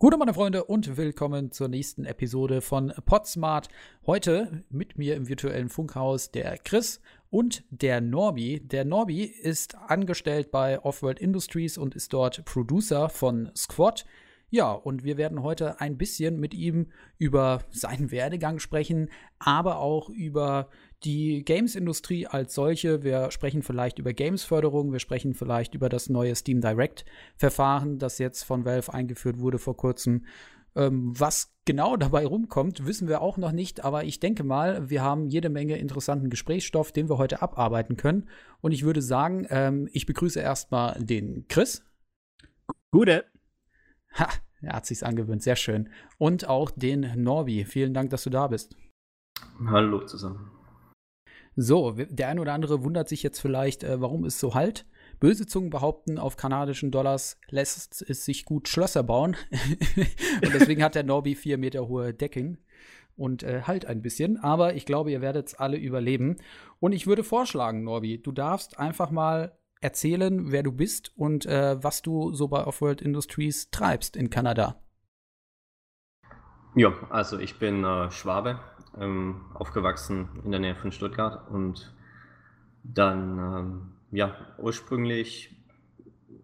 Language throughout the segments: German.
Gute meine Freunde und willkommen zur nächsten Episode von Podsmart. Heute mit mir im virtuellen Funkhaus der Chris und der Norbi. Der Norbi ist angestellt bei Offworld Industries und ist dort Producer von Squad. Ja, und wir werden heute ein bisschen mit ihm über seinen Werdegang sprechen, aber auch über die Games-Industrie als solche. Wir sprechen vielleicht über Games-Förderung, wir sprechen vielleicht über das neue Steam Direct-Verfahren, das jetzt von Valve eingeführt wurde vor kurzem. Ähm, was genau dabei rumkommt, wissen wir auch noch nicht, aber ich denke mal, wir haben jede Menge interessanten Gesprächsstoff, den wir heute abarbeiten können. Und ich würde sagen, ähm, ich begrüße erstmal den Chris. Gute. Ha, er hat sich's angewöhnt, sehr schön. Und auch den Norbi. Vielen Dank, dass du da bist. Hallo zusammen. So, der ein oder andere wundert sich jetzt vielleicht, äh, warum es so halt. Böse Zungen behaupten, auf kanadischen Dollars lässt es sich gut Schlösser bauen. und deswegen hat der Norbi vier Meter hohe Decken und äh, halt ein bisschen. Aber ich glaube, ihr werdet es alle überleben. Und ich würde vorschlagen, Norbi, du darfst einfach mal erzählen, wer du bist und äh, was du so bei Offworld Industries treibst in Kanada. Ja, also ich bin äh, Schwabe, ähm, aufgewachsen in der Nähe von Stuttgart und dann, ähm, ja, ursprünglich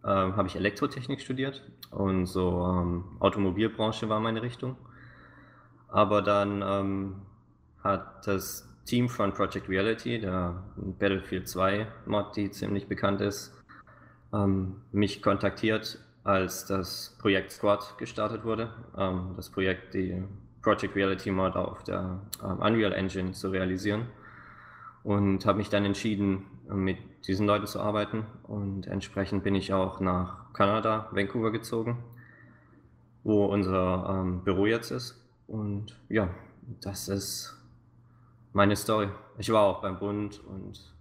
äh, habe ich Elektrotechnik studiert und so ähm, Automobilbranche war meine Richtung. Aber dann ähm, hat das Team von Project Reality, der Battlefield 2 Mod, die ziemlich bekannt ist, ähm, mich kontaktiert, als das Projekt Squad gestartet wurde. Ähm, das Projekt, die Project Reality Mod auf der ähm, Unreal Engine zu realisieren. Und habe mich dann entschieden, mit diesen Leuten zu arbeiten. Und entsprechend bin ich auch nach Kanada, Vancouver gezogen, wo unser ähm, Büro jetzt ist. Und ja, das ist meine Story. Ich war auch beim Bund und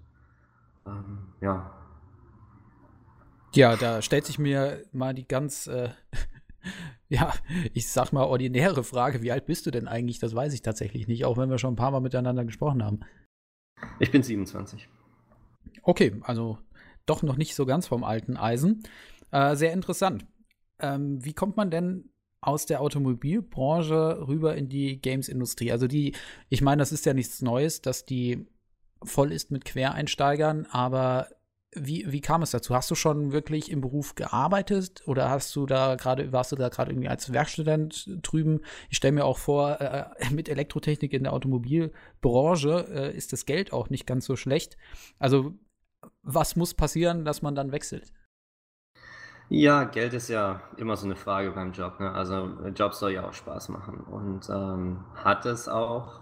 ähm, ja. Ja, da stellt sich mir mal die ganz, äh, ja, ich sag mal ordinäre Frage, wie alt bist du denn eigentlich? Das weiß ich tatsächlich nicht, auch wenn wir schon ein paar Mal miteinander gesprochen haben. Ich bin 27. Okay, also doch noch nicht so ganz vom alten Eisen. Äh, sehr interessant. Ähm, wie kommt man denn aus der Automobilbranche rüber in die Games-Industrie. Also die, ich meine, das ist ja nichts Neues, dass die voll ist mit Quereinsteigern, aber wie, wie kam es dazu? Hast du schon wirklich im Beruf gearbeitet oder hast du da gerade, warst du da gerade irgendwie als Werkstudent drüben? Ich stelle mir auch vor, äh, mit Elektrotechnik in der Automobilbranche äh, ist das Geld auch nicht ganz so schlecht. Also, was muss passieren, dass man dann wechselt? Ja, Geld ist ja immer so eine Frage beim Job. Ne? Also Job soll ja auch Spaß machen und ähm, hat es auch.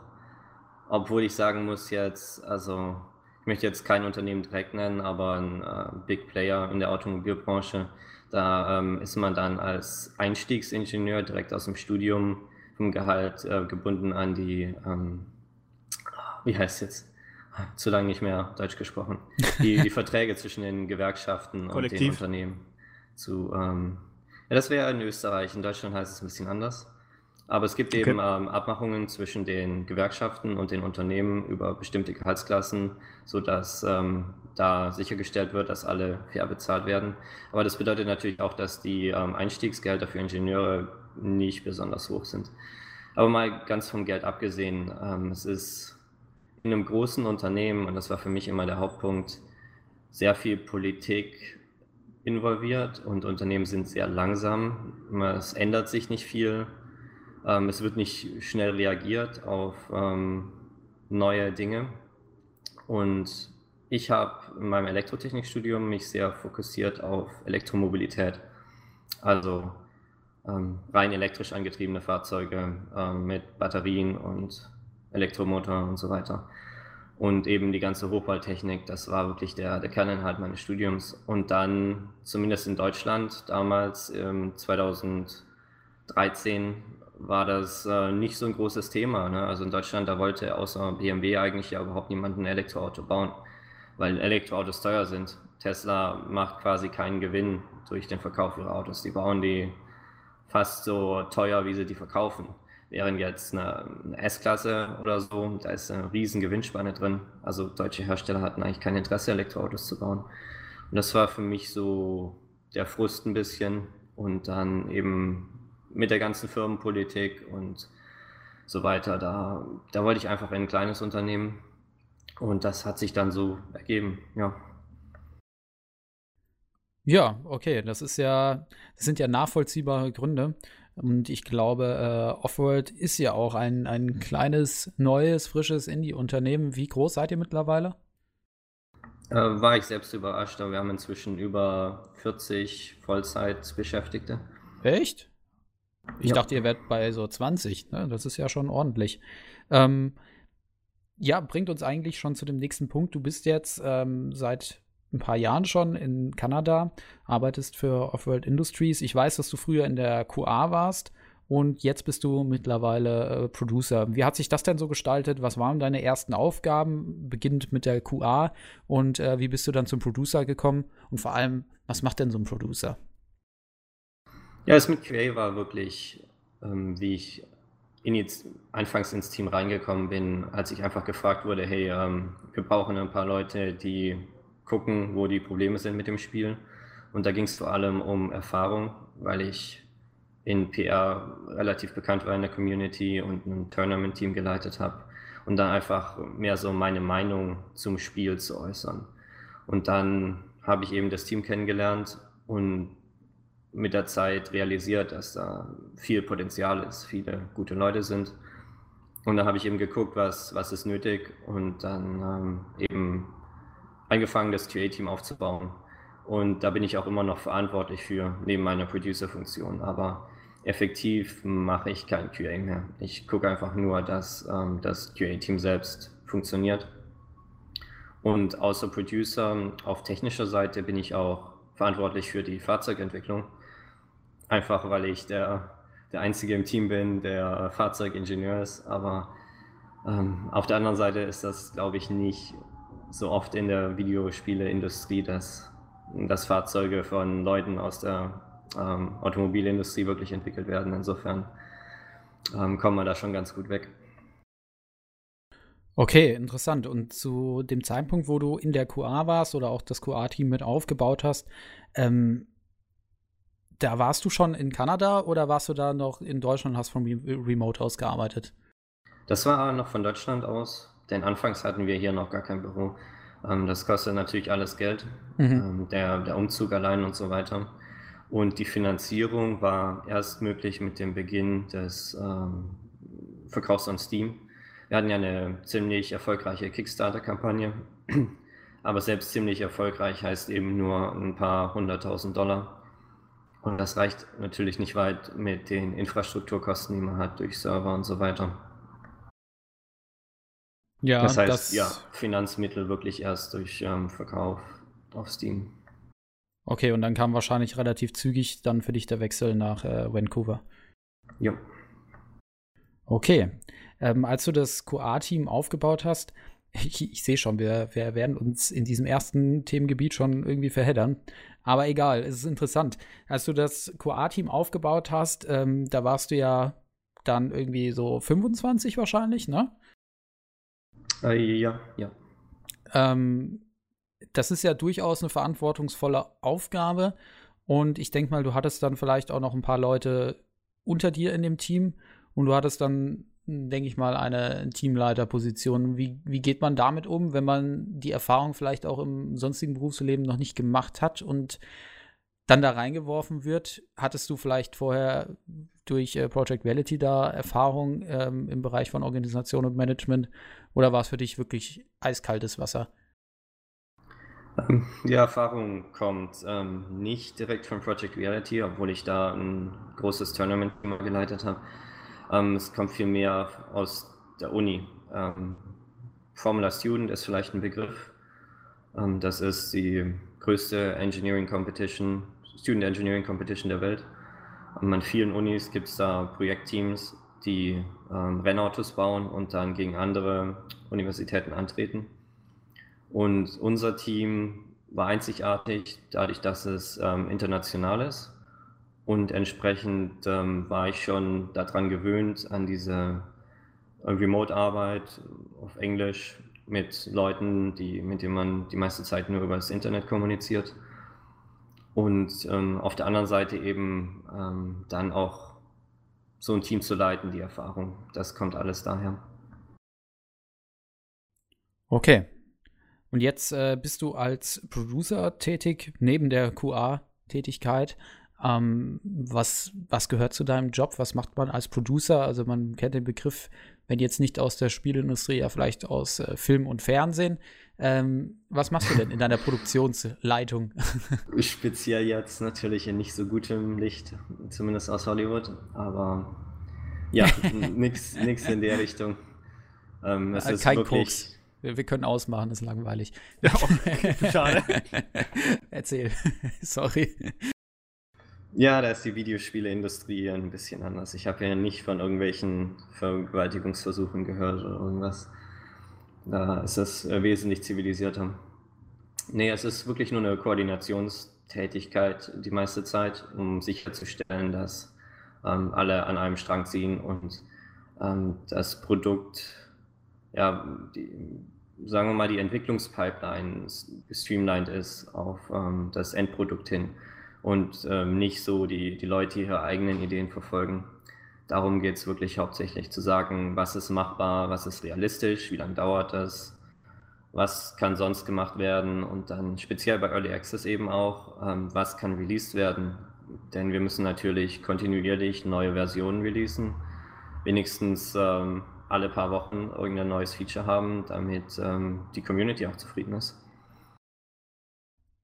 Obwohl ich sagen muss jetzt, also ich möchte jetzt kein Unternehmen direkt nennen, aber ein äh, Big Player in der Automobilbranche, da ähm, ist man dann als Einstiegsingenieur direkt aus dem Studium vom Gehalt äh, gebunden an die, ähm, wie heißt es jetzt? Zu lange nicht mehr Deutsch gesprochen. Die, die Verträge zwischen den Gewerkschaften und den Unternehmen zu. Ähm, ja, das wäre in Österreich. In Deutschland heißt es ein bisschen anders. Aber es gibt eben ähm, Abmachungen zwischen den Gewerkschaften und den Unternehmen über bestimmte Gehaltsklassen, sodass ähm, da sichergestellt wird, dass alle fair bezahlt werden. Aber das bedeutet natürlich auch, dass die ähm, Einstiegsgelder für Ingenieure nicht besonders hoch sind. Aber mal ganz vom Geld abgesehen, ähm, es ist in einem großen Unternehmen, und das war für mich immer der Hauptpunkt, sehr viel Politik involviert und Unternehmen sind sehr langsam. Es ändert sich nicht viel. Ähm, es wird nicht schnell reagiert auf ähm, neue Dinge. Und ich habe in meinem Elektrotechnikstudium mich sehr fokussiert auf Elektromobilität. Also ähm, rein elektrisch angetriebene Fahrzeuge mit Batterien und Elektromotor und so weiter und eben die ganze Hochballtechnik, das war wirklich der, der Kerninhalt meines Studiums. Und dann, zumindest in Deutschland, damals ähm, 2013, war das äh, nicht so ein großes Thema. Ne? Also in Deutschland, da wollte außer BMW eigentlich ja überhaupt niemand ein Elektroauto bauen, weil Elektroautos teuer sind. Tesla macht quasi keinen Gewinn durch den Verkauf ihrer Autos. Die bauen die fast so teuer, wie sie die verkaufen. Während jetzt eine, eine S-Klasse oder so, da ist eine riesen Gewinnspanne drin. Also deutsche Hersteller hatten eigentlich kein Interesse, Elektroautos zu bauen. Und das war für mich so der Frust ein bisschen. Und dann eben mit der ganzen Firmenpolitik und so weiter, da, da wollte ich einfach in ein kleines Unternehmen und das hat sich dann so ergeben, ja. Ja, okay, das ist ja, das sind ja nachvollziehbare Gründe. Und ich glaube, äh, Offworld ist ja auch ein, ein kleines, neues, frisches Indie-Unternehmen. Wie groß seid ihr mittlerweile? Äh, war ich selbst überrascht, aber wir haben inzwischen über 40 Vollzeitbeschäftigte. Echt? Ich ja. dachte, ihr werdet bei so 20. Ne? Das ist ja schon ordentlich. Ähm, ja, bringt uns eigentlich schon zu dem nächsten Punkt. Du bist jetzt ähm, seit ein paar Jahren schon in Kanada, arbeitest für Offworld Industries. Ich weiß, dass du früher in der QA warst und jetzt bist du mittlerweile äh, Producer. Wie hat sich das denn so gestaltet? Was waren deine ersten Aufgaben, beginnend mit der QA und äh, wie bist du dann zum Producer gekommen? Und vor allem, was macht denn so ein Producer? Ja, es mit QA war wirklich, ähm, wie ich in anfangs ins Team reingekommen bin, als ich einfach gefragt wurde, hey, ähm, wir brauchen ein paar Leute, die gucken, wo die Probleme sind mit dem Spiel. Und da ging es vor allem um Erfahrung, weil ich in PR relativ bekannt war in der Community und ein Tournament-Team geleitet habe und dann einfach mehr so meine Meinung zum Spiel zu äußern. Und dann habe ich eben das Team kennengelernt und mit der Zeit realisiert, dass da viel Potenzial ist, viele gute Leute sind. Und dann habe ich eben geguckt, was, was ist nötig und dann ähm, eben angefangen, das QA-Team aufzubauen. Und da bin ich auch immer noch verantwortlich für, neben meiner Producer-Funktion. Aber effektiv mache ich kein QA mehr. Ich gucke einfach nur, dass ähm, das QA-Team selbst funktioniert. Und außer Producer auf technischer Seite bin ich auch verantwortlich für die Fahrzeugentwicklung. Einfach weil ich der, der Einzige im Team bin, der Fahrzeugingenieur ist. Aber ähm, auf der anderen Seite ist das, glaube ich, nicht so oft in der Videospieleindustrie, dass, dass Fahrzeuge von Leuten aus der ähm, Automobilindustrie wirklich entwickelt werden. Insofern ähm, kommen wir da schon ganz gut weg. Okay, interessant. Und zu dem Zeitpunkt, wo du in der QA warst oder auch das QA-Team mit aufgebaut hast, ähm, da warst du schon in Kanada oder warst du da noch in Deutschland und hast von Remote aus gearbeitet? Das war noch von Deutschland aus. Denn anfangs hatten wir hier noch gar kein Büro. Ähm, das kostet natürlich alles Geld, mhm. ähm, der, der Umzug allein und so weiter. Und die Finanzierung war erst möglich mit dem Beginn des ähm, Verkaufs an Steam. Wir hatten ja eine ziemlich erfolgreiche Kickstarter-Kampagne, aber selbst ziemlich erfolgreich heißt eben nur ein paar hunderttausend Dollar. Und das reicht natürlich nicht weit mit den Infrastrukturkosten, die man hat durch Server und so weiter. Ja, das heißt, das ja, Finanzmittel wirklich erst durch ähm, Verkauf auf Steam. Okay, und dann kam wahrscheinlich relativ zügig dann für dich der Wechsel nach äh, Vancouver. Ja. Okay. Ähm, als du das QA-Team aufgebaut hast, ich, ich sehe schon, wir, wir werden uns in diesem ersten Themengebiet schon irgendwie verheddern. Aber egal, es ist interessant. Als du das QA-Team aufgebaut hast, ähm, da warst du ja dann irgendwie so 25 wahrscheinlich, ne? Äh, ja, ja. Ähm, das ist ja durchaus eine verantwortungsvolle Aufgabe. Und ich denke mal, du hattest dann vielleicht auch noch ein paar Leute unter dir in dem Team und du hattest dann, denke ich mal, eine Teamleiterposition. Wie, wie geht man damit um, wenn man die Erfahrung vielleicht auch im sonstigen Berufsleben noch nicht gemacht hat und dann da reingeworfen wird? Hattest du vielleicht vorher durch äh, Project Reality da Erfahrung ähm, im Bereich von Organisation und Management oder war es für dich wirklich eiskaltes Wasser? Ähm, die Erfahrung kommt ähm, nicht direkt von Project Reality, obwohl ich da ein großes Tournament immer geleitet habe. Ähm, es kommt vielmehr aus der Uni. Ähm, Formula Student ist vielleicht ein Begriff. Ähm, das ist die größte Engineering Competition, Student Engineering Competition der Welt. An vielen Unis gibt es da Projektteams, die ähm, Rennautos bauen und dann gegen andere Universitäten antreten. Und unser Team war einzigartig dadurch, dass es ähm, international ist. Und entsprechend ähm, war ich schon daran gewöhnt, an diese äh, Remote-Arbeit auf Englisch mit Leuten, die, mit denen man die meiste Zeit nur über das Internet kommuniziert. Und ähm, auf der anderen Seite eben ähm, dann auch so ein Team zu leiten, die Erfahrung, das kommt alles daher. Okay. Und jetzt äh, bist du als Producer tätig, neben der QA-Tätigkeit. Ähm, was, was gehört zu deinem Job? Was macht man als Producer? Also man kennt den Begriff, wenn jetzt nicht aus der Spielindustrie, ja vielleicht aus äh, Film und Fernsehen. Ähm, was machst du denn in deiner Produktionsleitung? Speziell jetzt natürlich in nicht so gutem Licht, zumindest aus Hollywood, aber ja, nichts in der Richtung. Ähm, es äh, ist Kein wirklich, Koks. Wir, wir können ausmachen, ist langweilig. Ja, okay. Schade. Erzähl. Sorry. Ja, da ist die Videospieleindustrie ein bisschen anders. Ich habe ja nicht von irgendwelchen Vergewaltigungsversuchen gehört oder irgendwas. Da ist es äh, wesentlich zivilisierter. Nee, es ist wirklich nur eine Koordinationstätigkeit die meiste Zeit, um sicherzustellen, dass ähm, alle an einem Strang ziehen und ähm, das Produkt ja, die, sagen wir mal, die Entwicklungspipeline gestreamlined ist auf ähm, das Endprodukt hin und ähm, nicht so die, die Leute ihre eigenen Ideen verfolgen. Darum geht es wirklich hauptsächlich zu sagen, was ist machbar, was ist realistisch, wie lange dauert das, was kann sonst gemacht werden und dann speziell bei Early Access eben auch, ähm, was kann released werden. Denn wir müssen natürlich kontinuierlich neue Versionen releasen, wenigstens ähm, alle paar Wochen irgendein neues Feature haben, damit ähm, die Community auch zufrieden ist.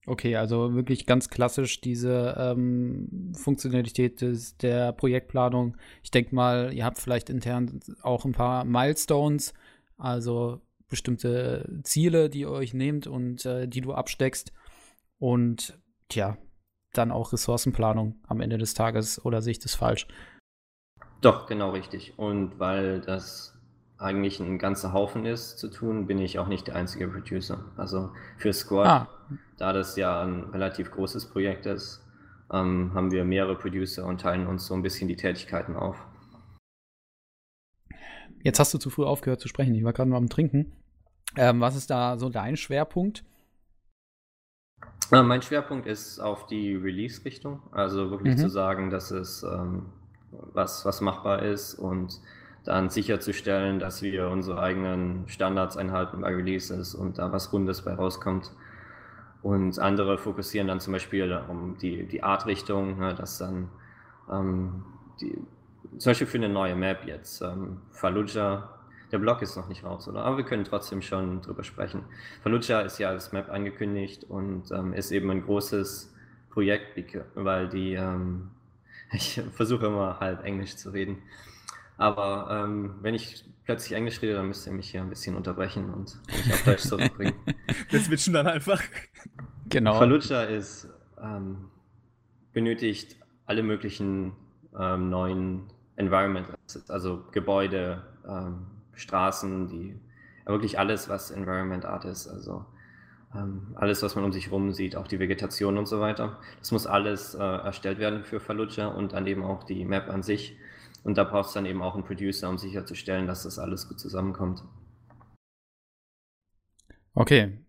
Okay, also wirklich ganz klassisch diese ähm, Funktionalität des, der Projektplanung. Ich denke mal, ihr habt vielleicht intern auch ein paar Milestones, also bestimmte Ziele, die ihr euch nehmt und äh, die du absteckst. Und tja, dann auch Ressourcenplanung am Ende des Tages oder sehe ich das falsch? Doch, genau richtig. Und weil das eigentlich ein ganzer Haufen ist zu tun, bin ich auch nicht der einzige Producer. Also für Squad, ah. da das ja ein relativ großes Projekt ist, ähm, haben wir mehrere Producer und teilen uns so ein bisschen die Tätigkeiten auf. Jetzt hast du zu früh aufgehört zu sprechen. Ich war gerade noch am Trinken. Ähm, was ist da so dein Schwerpunkt? Äh, mein Schwerpunkt ist auf die Release-Richtung. Also wirklich mhm. zu sagen, dass es ähm, was, was machbar ist und dann sicherzustellen, dass wir unsere eigenen Standards einhalten bei Releases und da was Rundes bei rauskommt. Und andere fokussieren dann zum Beispiel um die, die Artrichtung, ne, dass dann ähm, die, zum Beispiel für eine neue Map jetzt, ähm, Fallujah, der Blog ist noch nicht raus, oder? Aber wir können trotzdem schon drüber sprechen. Fallujah ist ja als Map angekündigt und ähm, ist eben ein großes Projekt, weil die, ähm, ich versuche immer halb Englisch zu reden, aber ähm, wenn ich plötzlich Englisch rede, dann müsst ihr mich hier ein bisschen unterbrechen und mich auf Deutsch zurückbringen. Wir switchen dann einfach. Genau. Fallujah ist, ähm, benötigt alle möglichen ähm, neuen Environment Assets, also Gebäude, ähm, Straßen, die wirklich alles, was Environment Art ist, also ähm, alles, was man um sich herum sieht, auch die Vegetation und so weiter. Das muss alles äh, erstellt werden für Fallujah und dann eben auch die Map an sich. Und da braucht es dann eben auch einen Producer, um sicherzustellen, dass das alles gut zusammenkommt. Okay.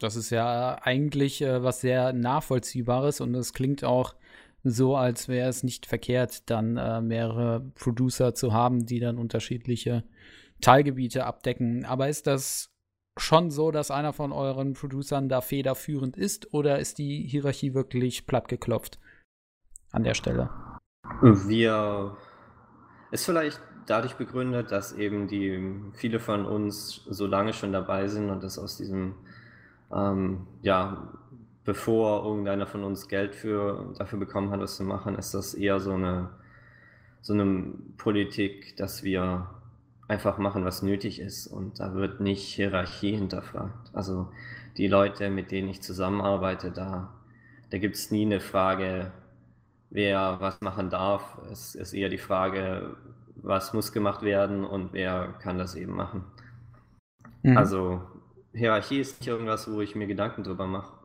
Das ist ja eigentlich äh, was sehr Nachvollziehbares und es klingt auch so, als wäre es nicht verkehrt, dann äh, mehrere Producer zu haben, die dann unterschiedliche Teilgebiete abdecken. Aber ist das schon so, dass einer von euren Producern da federführend ist oder ist die Hierarchie wirklich plattgeklopft an der Stelle? Wir ist vielleicht dadurch begründet, dass eben die viele von uns so lange schon dabei sind und das aus diesem, ähm, ja, bevor irgendeiner von uns Geld für, dafür bekommen hat, was zu machen, ist das eher so eine, so eine Politik, dass wir einfach machen, was nötig ist und da wird nicht Hierarchie hinterfragt. Also die Leute, mit denen ich zusammenarbeite, da, da gibt es nie eine Frage, wer was machen darf. Es ist eher die Frage, was muss gemacht werden und wer kann das eben machen. Mhm. Also Hierarchie ist nicht irgendwas, wo ich mir Gedanken drüber mache.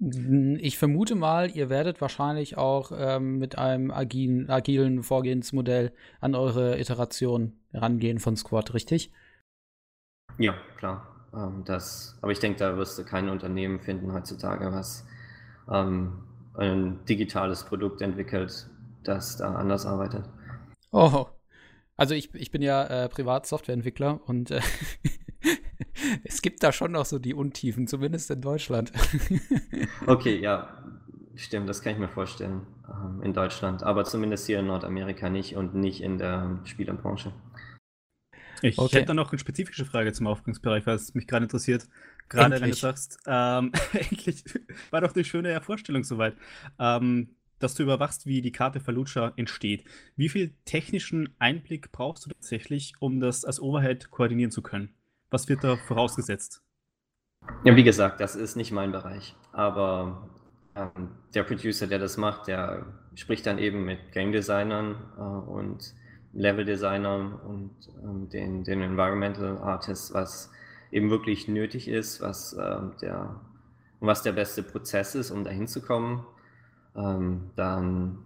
Ich vermute mal, ihr werdet wahrscheinlich auch ähm, mit einem agilen, agilen Vorgehensmodell an eure Iteration rangehen von Squad, richtig? Ja, klar. Ähm, das, aber ich denke, da wirst du kein Unternehmen finden heutzutage, was ähm, ein digitales Produkt entwickelt, das da anders arbeitet. Oh, also ich, ich bin ja äh, privat Softwareentwickler und äh, es gibt da schon noch so die Untiefen, zumindest in Deutschland. okay, ja, stimmt, das kann ich mir vorstellen ähm, in Deutschland, aber zumindest hier in Nordamerika nicht und nicht in der Spielerbranche. Ich okay. hätte da noch eine spezifische Frage zum Aufgangsbereich, weil es mich gerade interessiert. Gerade Endlich. wenn du sagst, ähm, endlich war doch eine schöne Vorstellung soweit, ähm, dass du überwachst, wie die Karte Fallujah entsteht. Wie viel technischen Einblick brauchst du tatsächlich, um das als Overhead koordinieren zu können? Was wird da vorausgesetzt? Ja, wie gesagt, das ist nicht mein Bereich. Aber ähm, der Producer, der das macht, der spricht dann eben mit Game Designern äh, und Level-Designern und ähm, den, den Environmental Artists, was eben wirklich nötig ist, was, äh, der, was der beste Prozess ist, um dahin zu kommen. Ähm, dann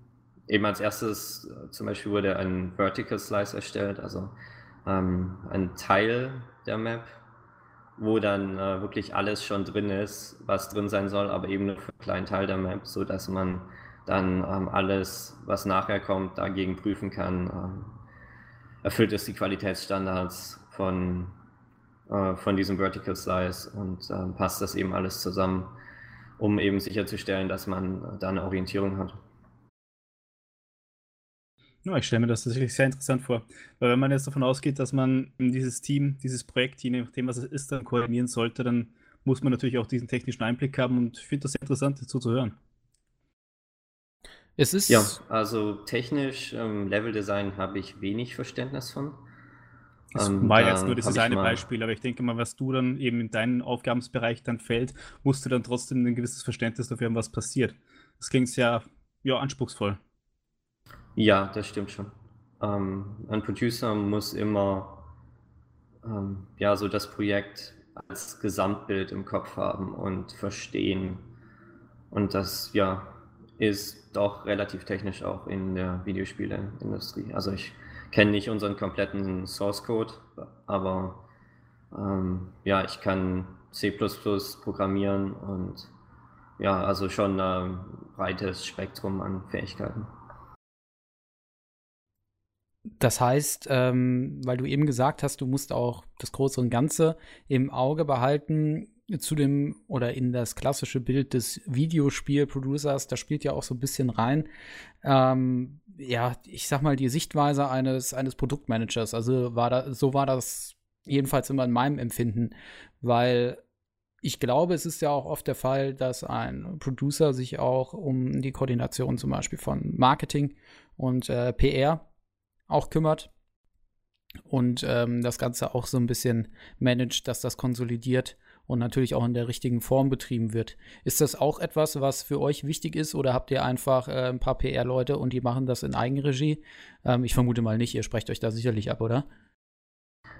eben als erstes äh, zum Beispiel wurde ein Vertical Slice erstellt, also ähm, ein Teil der Map, wo dann äh, wirklich alles schon drin ist, was drin sein soll, aber eben nur für einen kleinen Teil der Map, sodass man dann ähm, alles, was nachher kommt, dagegen prüfen kann. Ähm, erfüllt es die Qualitätsstandards von, äh, von diesem Vertical Slice und äh, passt das eben alles zusammen, um eben sicherzustellen, dass man da eine Orientierung hat. Ja, ich stelle mir das tatsächlich sehr interessant vor. Weil wenn man jetzt davon ausgeht, dass man dieses Team, dieses Projekt, je nachdem, was es ist, dann koordinieren sollte, dann muss man natürlich auch diesen technischen Einblick haben und ich finde das sehr interessant, dazu zu hören. Es ist. Ja, also technisch, ähm, Leveldesign habe ich wenig Verständnis von. Das ähm, war jetzt nur dieses eine Beispiel, aber ich denke mal, was du dann eben in deinen Aufgabensbereich dann fällt, musst du dann trotzdem ein gewisses Verständnis dafür haben, was passiert. Das klingt sehr ja, anspruchsvoll. Ja, das stimmt schon. Ähm, ein Producer muss immer ähm, ja, so das Projekt als Gesamtbild im Kopf haben und verstehen. Und das, ja, ist doch relativ technisch auch in der Videospieleindustrie. Also ich kenne nicht unseren kompletten Source Code, aber ähm, ja, ich kann C programmieren und ja, also schon ein breites Spektrum an Fähigkeiten. Das heißt, ähm, weil du eben gesagt hast, du musst auch das Große und Ganze im Auge behalten, zu dem oder in das klassische Bild des Videospielproducers, da spielt ja auch so ein bisschen rein, ähm, ja, ich sag mal, die Sichtweise eines, eines Produktmanagers. Also war da, so war das jedenfalls immer in meinem Empfinden, weil ich glaube, es ist ja auch oft der Fall, dass ein Producer sich auch um die Koordination zum Beispiel von Marketing und äh, PR auch kümmert und ähm, das Ganze auch so ein bisschen managt, dass das konsolidiert und natürlich auch in der richtigen Form betrieben wird. Ist das auch etwas, was für euch wichtig ist oder habt ihr einfach äh, ein paar PR-Leute und die machen das in Eigenregie? Ähm, ich vermute mal nicht, ihr sprecht euch da sicherlich ab, oder?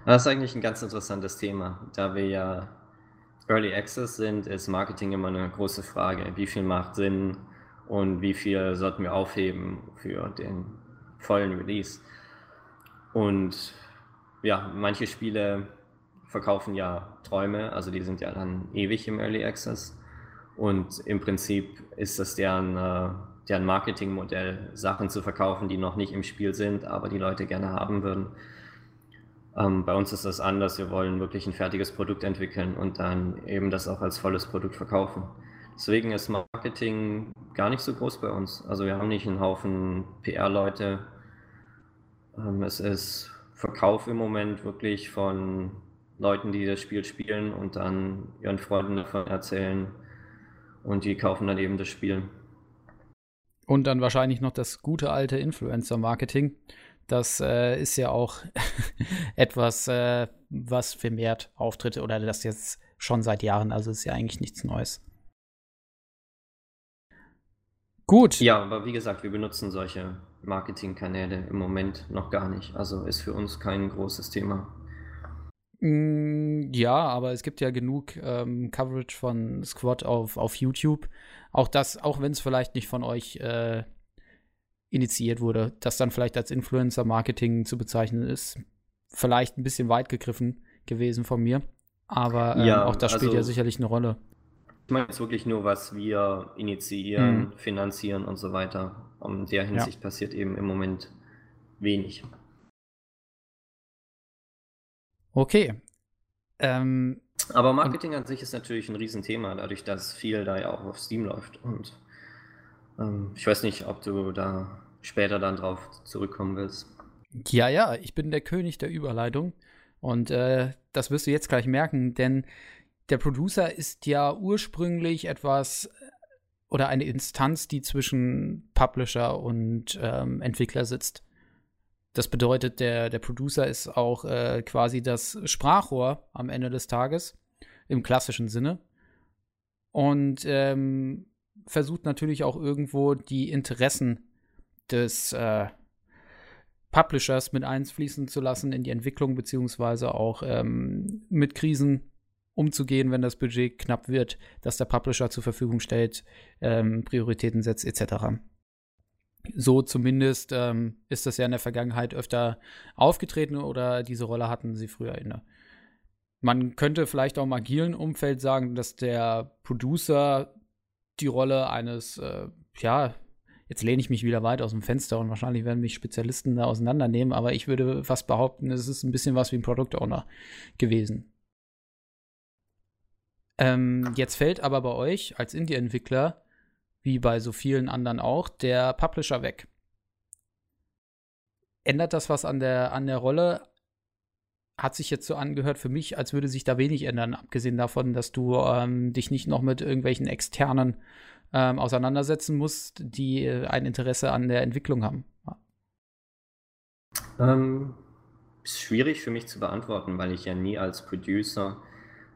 Das ist eigentlich ein ganz interessantes Thema. Da wir ja Early Access sind, ist Marketing immer eine große Frage. Wie viel macht Sinn und wie viel sollten wir aufheben für den vollen Release? Und ja, manche Spiele verkaufen ja Träume, also die sind ja dann ewig im Early Access. Und im Prinzip ist das deren, äh, deren Marketingmodell, Sachen zu verkaufen, die noch nicht im Spiel sind, aber die Leute gerne haben würden. Ähm, bei uns ist das anders. Wir wollen wirklich ein fertiges Produkt entwickeln und dann eben das auch als volles Produkt verkaufen. Deswegen ist Marketing gar nicht so groß bei uns. Also wir haben nicht einen Haufen PR-Leute. Ähm, es ist Verkauf im Moment wirklich von Leuten, die das Spiel spielen und dann ihren Freunden davon erzählen und die kaufen dann eben das Spiel. Und dann wahrscheinlich noch das gute alte Influencer-Marketing. Das äh, ist ja auch etwas, äh, was vermehrt auftritt oder das jetzt schon seit Jahren. Also ist ja eigentlich nichts Neues. Gut. Ja, aber wie gesagt, wir benutzen solche Marketingkanäle im Moment noch gar nicht. Also ist für uns kein großes Thema. Mm, ja, aber es gibt ja genug ähm, Coverage von Squad auf, auf YouTube. Auch das, auch wenn es vielleicht nicht von euch äh, initiiert wurde, das dann vielleicht als Influencer-Marketing zu bezeichnen ist, vielleicht ein bisschen weit gegriffen gewesen von mir. Aber ähm, ja, auch das spielt also, ja sicherlich eine Rolle. Ich meine jetzt wirklich nur, was wir initiieren, mhm. finanzieren und so weiter. In der Hinsicht ja. passiert eben im Moment wenig. Okay. Ähm, Aber Marketing an sich ist natürlich ein Riesenthema, dadurch, dass viel da ja auch auf Steam läuft. Und ähm, ich weiß nicht, ob du da später dann drauf zurückkommen willst. Ja, ja, ich bin der König der Überleitung. Und äh, das wirst du jetzt gleich merken, denn der Producer ist ja ursprünglich etwas oder eine Instanz, die zwischen Publisher und ähm, Entwickler sitzt. Das bedeutet, der, der Producer ist auch äh, quasi das Sprachrohr am Ende des Tages, im klassischen Sinne. Und ähm, versucht natürlich auch irgendwo die Interessen des äh, Publishers mit einfließen zu lassen in die Entwicklung, beziehungsweise auch ähm, mit Krisen umzugehen, wenn das Budget knapp wird, dass der Publisher zur Verfügung stellt, ähm, Prioritäten setzt, etc. So zumindest ähm, ist das ja in der Vergangenheit öfter aufgetreten oder diese Rolle hatten sie früher inne. Man könnte vielleicht auch im agilen Umfeld sagen, dass der Producer die Rolle eines, äh, ja, jetzt lehne ich mich wieder weit aus dem Fenster und wahrscheinlich werden mich Spezialisten da auseinandernehmen, aber ich würde fast behaupten, es ist ein bisschen was wie ein Product Owner gewesen. Ähm, jetzt fällt aber bei euch als Indie-Entwickler, wie bei so vielen anderen auch, der Publisher weg. Ändert das was an der, an der Rolle? Hat sich jetzt so angehört für mich, als würde sich da wenig ändern, abgesehen davon, dass du ähm, dich nicht noch mit irgendwelchen externen ähm, auseinandersetzen musst, die äh, ein Interesse an der Entwicklung haben. Ähm, ist schwierig für mich zu beantworten, weil ich ja nie als Producer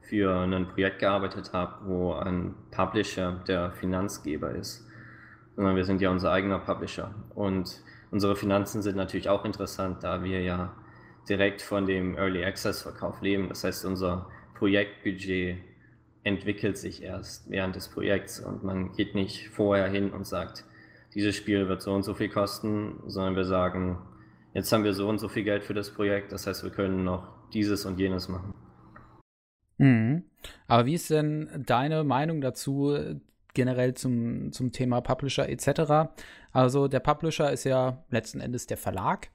für ein Projekt gearbeitet habe, wo ein Publisher der Finanzgeber ist, sondern wir sind ja unser eigener Publisher. Und unsere Finanzen sind natürlich auch interessant, da wir ja direkt von dem Early Access Verkauf leben. Das heißt, unser Projektbudget entwickelt sich erst während des Projekts und man geht nicht vorher hin und sagt, dieses Spiel wird so und so viel kosten, sondern wir sagen, jetzt haben wir so und so viel Geld für das Projekt, das heißt, wir können noch dieses und jenes machen. Mhm. Aber wie ist denn deine Meinung dazu generell zum, zum Thema Publisher etc.? Also der Publisher ist ja letzten Endes der Verlag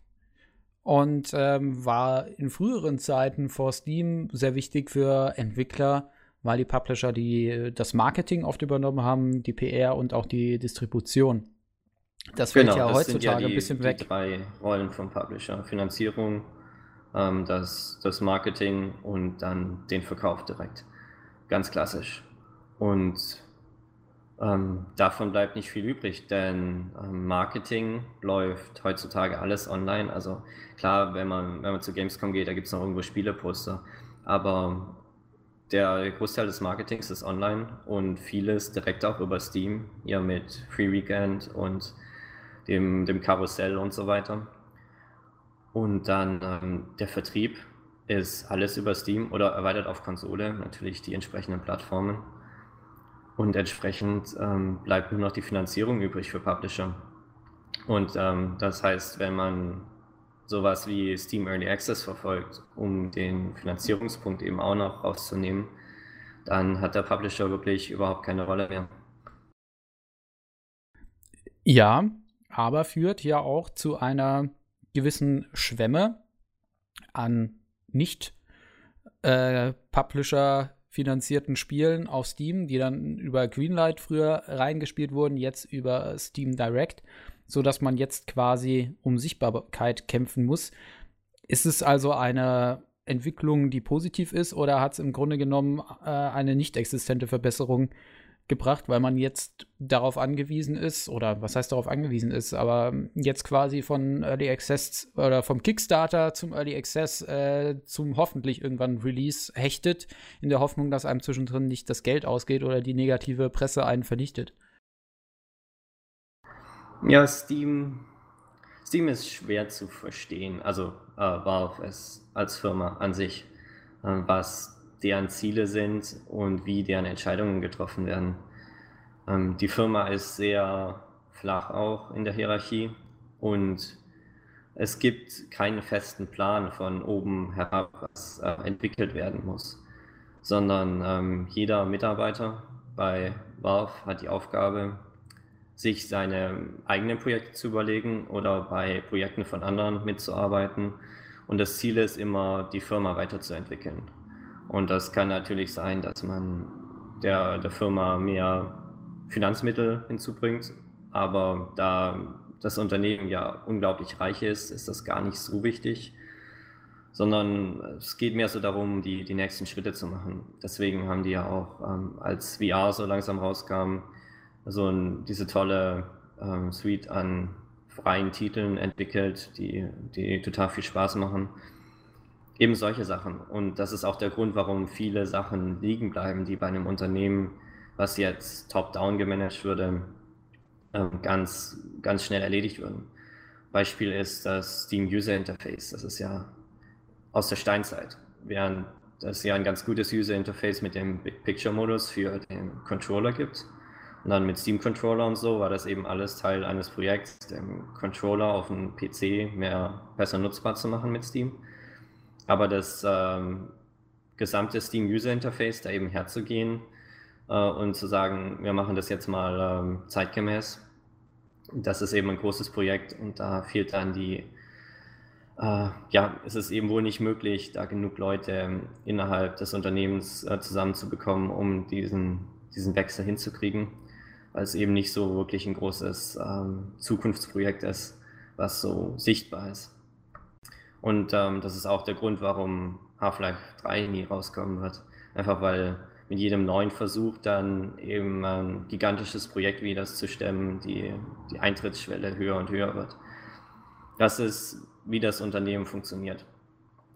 und ähm, war in früheren Zeiten vor Steam sehr wichtig für Entwickler, weil die Publisher die das Marketing oft übernommen haben, die PR und auch die Distribution. Das fällt genau, ja heutzutage ja die, ein bisschen weg. Die drei Rollen vom Publisher: Finanzierung, ähm, das, das Marketing und dann den Verkauf direkt. Ganz klassisch. Und ähm, davon bleibt nicht viel übrig, denn ähm, Marketing läuft heutzutage alles online. Also klar, wenn man, wenn man zu Gamescom geht, da gibt es noch irgendwo Spieleposter. Aber der Großteil des Marketings ist online und vieles direkt auch über Steam, ja mit Free Weekend und dem, dem Karussell und so weiter. Und dann ähm, der Vertrieb ist alles über Steam oder erweitert auf Konsole, natürlich die entsprechenden Plattformen. Und entsprechend ähm, bleibt nur noch die Finanzierung übrig für Publisher. Und ähm, das heißt, wenn man sowas wie Steam Early Access verfolgt, um den Finanzierungspunkt eben auch noch rauszunehmen, dann hat der Publisher wirklich überhaupt keine Rolle mehr. Ja, aber führt ja auch zu einer gewissen Schwämme an nicht äh, Publisher finanzierten Spielen auf Steam, die dann über Greenlight früher reingespielt wurden, jetzt über Steam Direct, so dass man jetzt quasi um Sichtbarkeit kämpfen muss. Ist es also eine Entwicklung, die positiv ist, oder hat es im Grunde genommen äh, eine nicht existente Verbesserung gebracht, weil man jetzt darauf angewiesen ist, oder was heißt darauf angewiesen ist, aber jetzt quasi von Early Access oder vom Kickstarter zum Early Access äh, zum hoffentlich irgendwann Release hechtet, in der Hoffnung, dass einem zwischendrin nicht das Geld ausgeht oder die negative Presse einen vernichtet. Ja, Steam, Steam ist schwer zu verstehen, also äh, Valve ist als Firma an sich, äh, was deren Ziele sind und wie deren Entscheidungen getroffen werden. Ähm, die Firma ist sehr flach auch in der Hierarchie und es gibt keinen festen Plan von oben herab, was äh, entwickelt werden muss, sondern ähm, jeder Mitarbeiter bei Valve hat die Aufgabe, sich seine eigenen Projekte zu überlegen oder bei Projekten von anderen mitzuarbeiten. Und das Ziel ist immer, die Firma weiterzuentwickeln. Und das kann natürlich sein, dass man der, der Firma mehr Finanzmittel hinzubringt. Aber da das Unternehmen ja unglaublich reich ist, ist das gar nicht so wichtig, sondern es geht mehr so darum, die, die nächsten Schritte zu machen. Deswegen haben die ja auch, ähm, als VR so langsam rauskam, so ein, diese tolle ähm, Suite an freien Titeln entwickelt, die, die total viel Spaß machen. Eben solche Sachen. Und das ist auch der Grund, warum viele Sachen liegen bleiben, die bei einem Unternehmen, was jetzt top-down gemanagt würde, ähm, ganz, ganz schnell erledigt würden. Beispiel ist das Steam User Interface. Das ist ja aus der Steinzeit. Während es ja ein ganz gutes User Interface mit dem Big Picture Modus für den Controller gibt. Und dann mit Steam Controller und so war das eben alles Teil eines Projekts, den Controller auf dem PC mehr besser nutzbar zu machen mit Steam. Aber das ähm, gesamte Steam User Interface da eben herzugehen äh, und zu sagen, wir machen das jetzt mal ähm, zeitgemäß, das ist eben ein großes Projekt und da fehlt dann die, äh, ja, es ist eben wohl nicht möglich, da genug Leute ähm, innerhalb des Unternehmens äh, zusammenzubekommen, um diesen, diesen Wechsel hinzukriegen, weil es eben nicht so wirklich ein großes ähm, Zukunftsprojekt ist, was so sichtbar ist. Und ähm, das ist auch der Grund, warum Half-Life 3 nie rauskommen wird. Einfach weil mit jedem neuen Versuch dann eben ein gigantisches Projekt wie das zu stemmen, die, die Eintrittsschwelle höher und höher wird. Das ist, wie das Unternehmen funktioniert.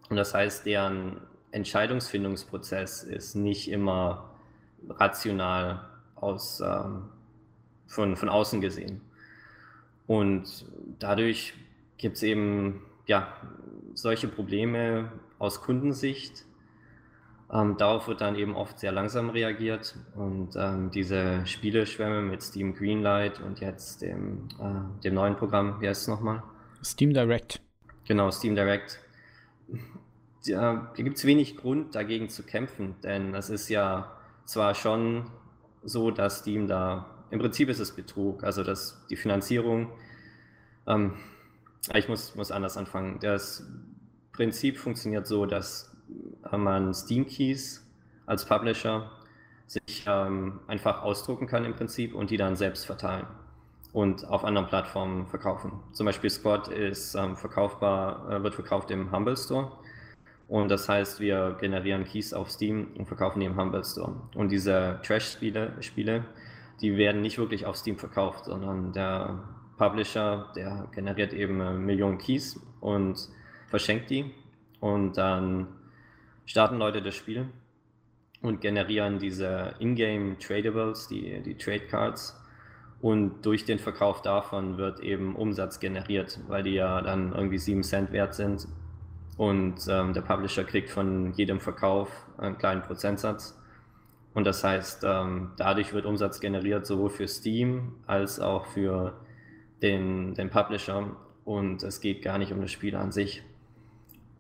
Und das heißt, deren Entscheidungsfindungsprozess ist nicht immer rational aus, ähm, von, von außen gesehen. Und dadurch gibt es eben ja, solche Probleme aus Kundensicht. Ähm, darauf wird dann eben oft sehr langsam reagiert und ähm, diese Spieleschwämme mit Steam Greenlight und jetzt dem, äh, dem neuen Programm, wie heißt es nochmal? Steam Direct. Genau, Steam Direct. Ja, da gibt es wenig Grund dagegen zu kämpfen, denn es ist ja zwar schon so, dass Steam da, im Prinzip ist es Betrug, also dass die Finanzierung, ähm, ich muss, muss anders anfangen, das Prinzip funktioniert so, dass man Steam Keys als Publisher sich ähm, einfach ausdrucken kann im Prinzip und die dann selbst verteilen und auf anderen Plattformen verkaufen. Zum Beispiel Squad ist ähm, verkaufbar, äh, wird verkauft im Humble Store. Und das heißt, wir generieren Keys auf Steam und verkaufen die im Humble Store. Und diese Trash-Spiele, Spiele, die werden nicht wirklich auf Steam verkauft, sondern der Publisher, der generiert eben eine Million Keys und verschenkt die. Und dann starten Leute das Spiel und generieren diese Ingame Tradables, die, die Trade Cards. Und durch den Verkauf davon wird eben Umsatz generiert, weil die ja dann irgendwie 7 Cent wert sind. Und ähm, der Publisher kriegt von jedem Verkauf einen kleinen Prozentsatz. Und das heißt, ähm, dadurch wird Umsatz generiert, sowohl für Steam als auch für den, den Publisher. Und es geht gar nicht um das Spiel an sich.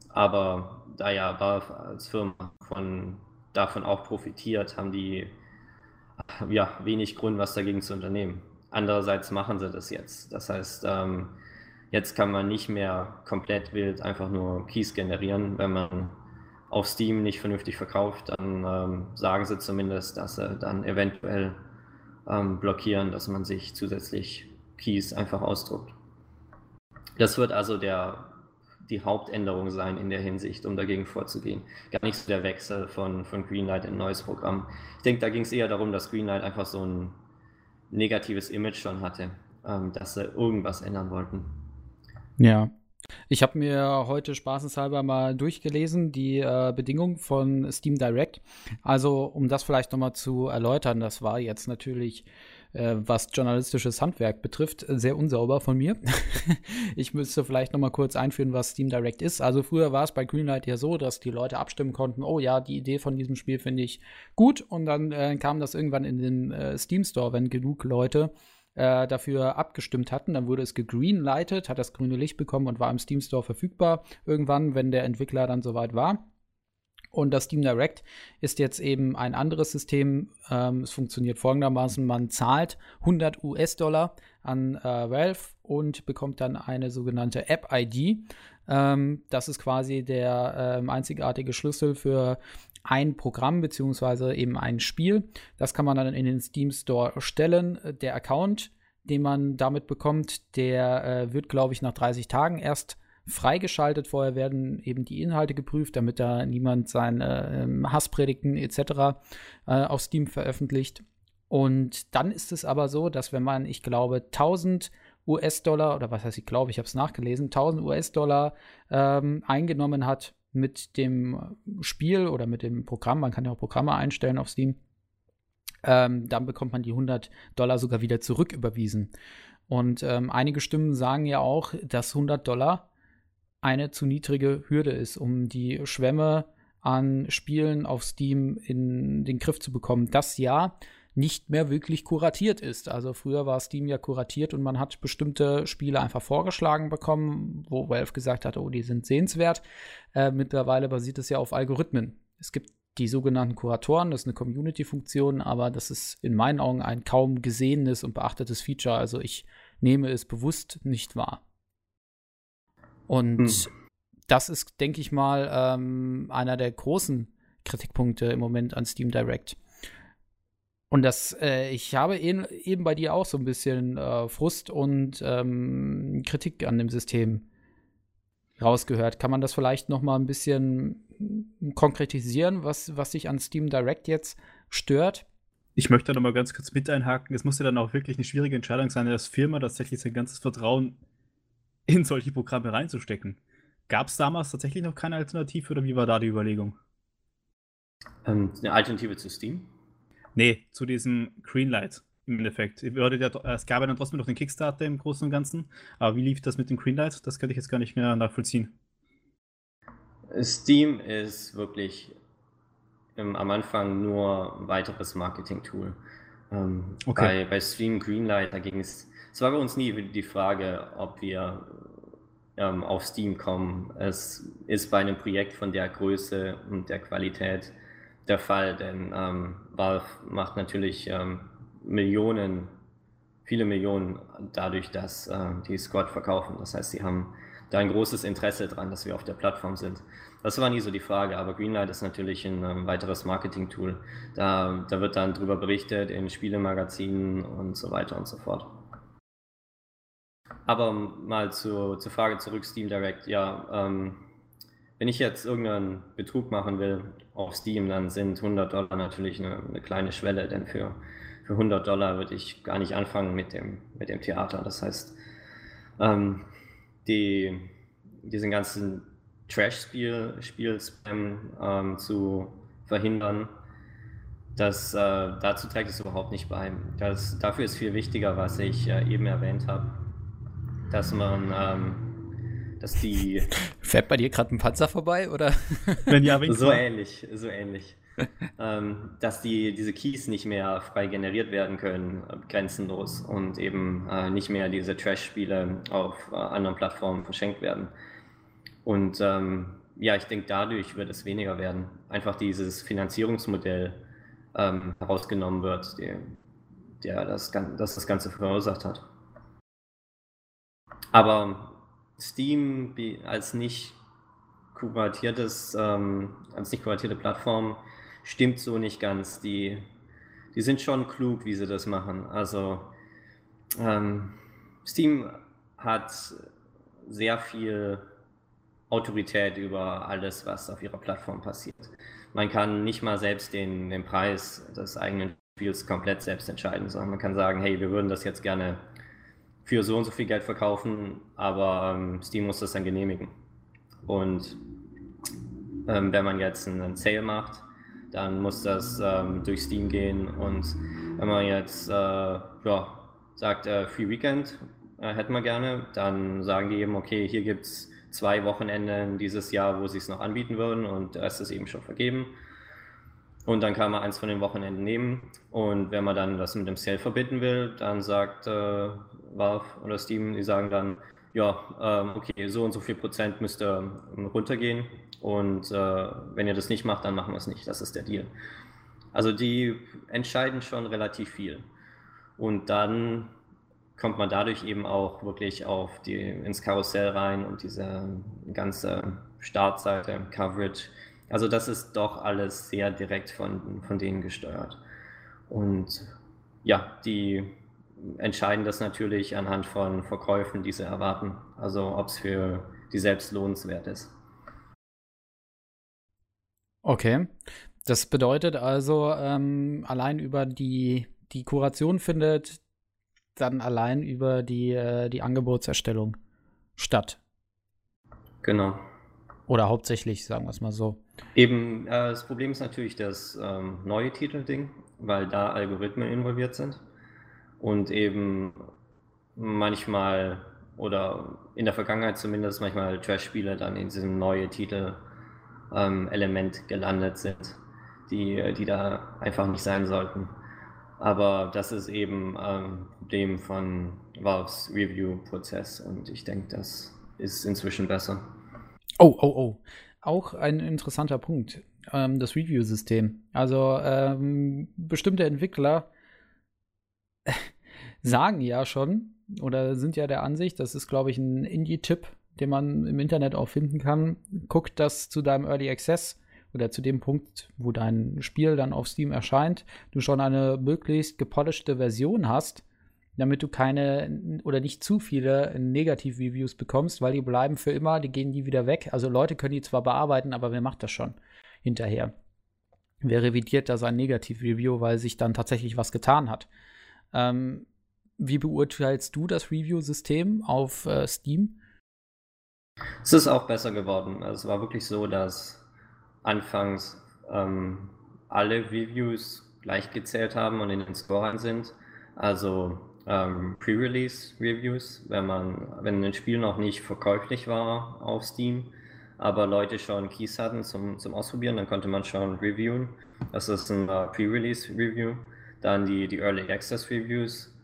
Aber da ja Valve als Firma von, davon auch profitiert, haben die ja, wenig Grund, was dagegen zu unternehmen. Andererseits machen sie das jetzt. Das heißt, ähm, jetzt kann man nicht mehr komplett wild einfach nur Keys generieren. Wenn man auf Steam nicht vernünftig verkauft, dann ähm, sagen sie zumindest, dass sie dann eventuell ähm, blockieren, dass man sich zusätzlich Keys einfach ausdruckt. Das wird also der die Hauptänderung sein in der Hinsicht, um dagegen vorzugehen. Gar nicht so der Wechsel von, von Greenlight in ein neues Programm. Ich denke, da ging es eher darum, dass Greenlight einfach so ein negatives Image schon hatte, ähm, dass sie irgendwas ändern wollten. Ja. Ich habe mir heute spaßenshalber mal durchgelesen, die äh, Bedingungen von Steam Direct. Also, um das vielleicht nochmal zu erläutern, das war jetzt natürlich äh, was journalistisches Handwerk betrifft, sehr unsauber von mir. ich müsste vielleicht noch mal kurz einführen, was Steam Direct ist. Also früher war es bei Greenlight ja so, dass die Leute abstimmen konnten, oh ja, die Idee von diesem Spiel finde ich gut und dann äh, kam das irgendwann in den äh, Steam Store, wenn genug Leute äh, dafür abgestimmt hatten. Dann wurde es gegreenlightet, hat das grüne Licht bekommen und war im Steam Store verfügbar irgendwann, wenn der Entwickler dann soweit war. Und das Steam Direct ist jetzt eben ein anderes System. Ähm, es funktioniert folgendermaßen: Man zahlt 100 US-Dollar an äh, Valve und bekommt dann eine sogenannte App-ID. Ähm, das ist quasi der ähm, einzigartige Schlüssel für ein Programm beziehungsweise eben ein Spiel. Das kann man dann in den Steam Store stellen. Der Account, den man damit bekommt, der äh, wird, glaube ich, nach 30 Tagen erst freigeschaltet. Vorher werden eben die Inhalte geprüft, damit da niemand seine äh, Hasspredigten etc. Äh, auf Steam veröffentlicht. Und dann ist es aber so, dass wenn man, ich glaube, 1000 US-Dollar, oder was heißt ich glaube, ich habe es nachgelesen, 1000 US-Dollar ähm, eingenommen hat mit dem Spiel oder mit dem Programm, man kann ja auch Programme einstellen auf Steam, ähm, dann bekommt man die 100 Dollar sogar wieder zurück überwiesen. Und ähm, einige Stimmen sagen ja auch, dass 100 Dollar eine zu niedrige Hürde ist, um die Schwämme an Spielen auf Steam in den Griff zu bekommen. Das ja nicht mehr wirklich kuratiert ist. Also früher war Steam ja kuratiert und man hat bestimmte Spiele einfach vorgeschlagen bekommen, wo Valve gesagt hat, oh, die sind sehenswert. Äh, mittlerweile basiert es ja auf Algorithmen. Es gibt die sogenannten Kuratoren, das ist eine Community-Funktion, aber das ist in meinen Augen ein kaum gesehenes und beachtetes Feature. Also ich nehme es bewusst nicht wahr. Und hm. das ist, denke ich mal, ähm, einer der großen Kritikpunkte im Moment an Steam Direct. Und das, äh, ich habe eben, eben bei dir auch so ein bisschen äh, Frust und ähm, Kritik an dem System rausgehört. Kann man das vielleicht noch mal ein bisschen konkretisieren, was, was sich an Steam Direct jetzt stört? Ich möchte da noch mal ganz kurz mit einhaken. Es muss ja dann auch wirklich eine schwierige Entscheidung sein, als Firma tatsächlich sein ganzes Vertrauen in solche Programme reinzustecken. Gab es damals tatsächlich noch keine Alternative oder wie war da die Überlegung? Ähm, eine Alternative zu Steam? Nee, zu diesem Greenlight im Endeffekt. Es gab ja dann trotzdem noch den Kickstarter im Großen und Ganzen. Aber wie lief das mit dem Greenlight? Das könnte ich jetzt gar nicht mehr nachvollziehen. Steam ist wirklich ähm, am Anfang nur ein weiteres Marketing-Tool. Ähm, okay. bei, bei Steam Greenlight, da ging es, es war bei uns nie die Frage, ob wir ähm, auf Steam kommen. Es ist bei einem Projekt von der Größe und der Qualität der Fall, denn ähm, Valve macht natürlich ähm, Millionen, viele Millionen dadurch, dass äh, die Squad verkaufen. Das heißt, sie haben da ein großes Interesse dran, dass wir auf der Plattform sind. Das war nie so die Frage, aber Greenlight ist natürlich ein ähm, weiteres Marketing-Tool. Da, da wird dann drüber berichtet in Spielemagazinen und so weiter und so fort. Aber mal zu, zur Frage zurück, Steam Direct. Ja, ähm, wenn ich jetzt irgendeinen Betrug machen will auf Steam, dann sind 100 Dollar natürlich eine, eine kleine Schwelle, denn für, für 100 Dollar würde ich gar nicht anfangen mit dem, mit dem Theater. Das heißt, ähm, die, diesen ganzen Trash-Spiel-Spam ähm, zu verhindern, das, äh, dazu trägt es überhaupt nicht bei. Das, dafür ist viel wichtiger, was ich äh, eben erwähnt habe, dass man ähm, dass die. Fährt bei dir gerade ein Panzer vorbei, oder? Wenn ja, so ähnlich, so ähnlich. ähm, dass die, diese Keys nicht mehr frei generiert werden können, äh, grenzenlos und eben äh, nicht mehr diese Trash-Spiele auf äh, anderen Plattformen verschenkt werden. Und ähm, ja, ich denke, dadurch wird es weniger werden. Einfach dieses Finanzierungsmodell ähm, herausgenommen wird, der, der das, das das Ganze verursacht hat. Aber Steam als nicht kuratiertes, ähm, als nicht kuratierte Plattform stimmt so nicht ganz. Die, die sind schon klug, wie sie das machen. Also ähm, Steam hat sehr viel Autorität über alles, was auf ihrer Plattform passiert. Man kann nicht mal selbst den, den Preis des eigenen Spiels komplett selbst entscheiden, sondern man kann sagen, hey, wir würden das jetzt gerne für so und so viel Geld verkaufen, aber ähm, Steam muss das dann genehmigen. Und ähm, wenn man jetzt einen Sale macht, dann muss das ähm, durch Steam gehen. Und wenn man jetzt äh, ja, sagt, äh, Free Weekend äh, hätten wir gerne, dann sagen die eben, okay, hier gibt es zwei Wochenenden dieses Jahr, wo sie es noch anbieten würden und Rest ist eben schon vergeben. Und dann kann man eins von den Wochenenden nehmen. Und wenn man dann das mit dem Sale verbinden will, dann sagt äh, Valve oder Steam, die sagen dann, ja, ähm, okay, so und so viel Prozent müsste ähm, runtergehen und äh, wenn ihr das nicht macht, dann machen wir es nicht. Das ist der Deal. Also die entscheiden schon relativ viel. Und dann kommt man dadurch eben auch wirklich auf die, ins Karussell rein und diese ganze Startseite, Coverage. Also das ist doch alles sehr direkt von, von denen gesteuert. Und ja, die entscheiden das natürlich anhand von Verkäufen, die sie erwarten. Also ob es für die selbst lohnenswert ist. Okay. Das bedeutet also, ähm, allein über die, die Kuration findet dann allein über die, äh, die Angebotserstellung statt. Genau. Oder hauptsächlich, sagen wir es mal so. Eben, äh, das Problem ist natürlich das ähm, neue Titelding, weil da Algorithmen involviert sind und eben manchmal oder in der Vergangenheit zumindest manchmal Trash-Spiele dann in diesem neuen Titel-Element ähm, gelandet sind, die, die da einfach nicht sein sollten. Aber das ist eben ein Problem von Valves Review-Prozess und ich denke, das ist inzwischen besser. Oh, oh, oh. Auch ein interessanter Punkt, ähm, das Review-System. Also ähm, bestimmte Entwickler sagen ja schon oder sind ja der Ansicht, das ist, glaube ich, ein Indie-Tipp, den man im Internet auch finden kann. Guck, dass zu deinem Early Access oder zu dem Punkt, wo dein Spiel dann auf Steam erscheint, du schon eine möglichst gepolischte Version hast, damit du keine oder nicht zu viele Negativ-Reviews bekommst, weil die bleiben für immer, die gehen die wieder weg. Also Leute können die zwar bearbeiten, aber wer macht das schon hinterher? Wer revidiert da sein Negativ-Review, weil sich dann tatsächlich was getan hat? Ähm, wie beurteilst du das Review-System auf äh, Steam? Es ist auch besser geworden. Also es war wirklich so, dass anfangs ähm, alle Reviews gleich gezählt haben und in den Scoren sind. Also ähm, Pre-Release-Reviews, wenn man, wenn ein Spiel noch nicht verkäuflich war auf Steam, aber Leute schon Keys hatten zum, zum Ausprobieren, dann konnte man schon reviewen. Das ist ein uh, Pre-Release-Review. Dann die, die Early Access Reviews,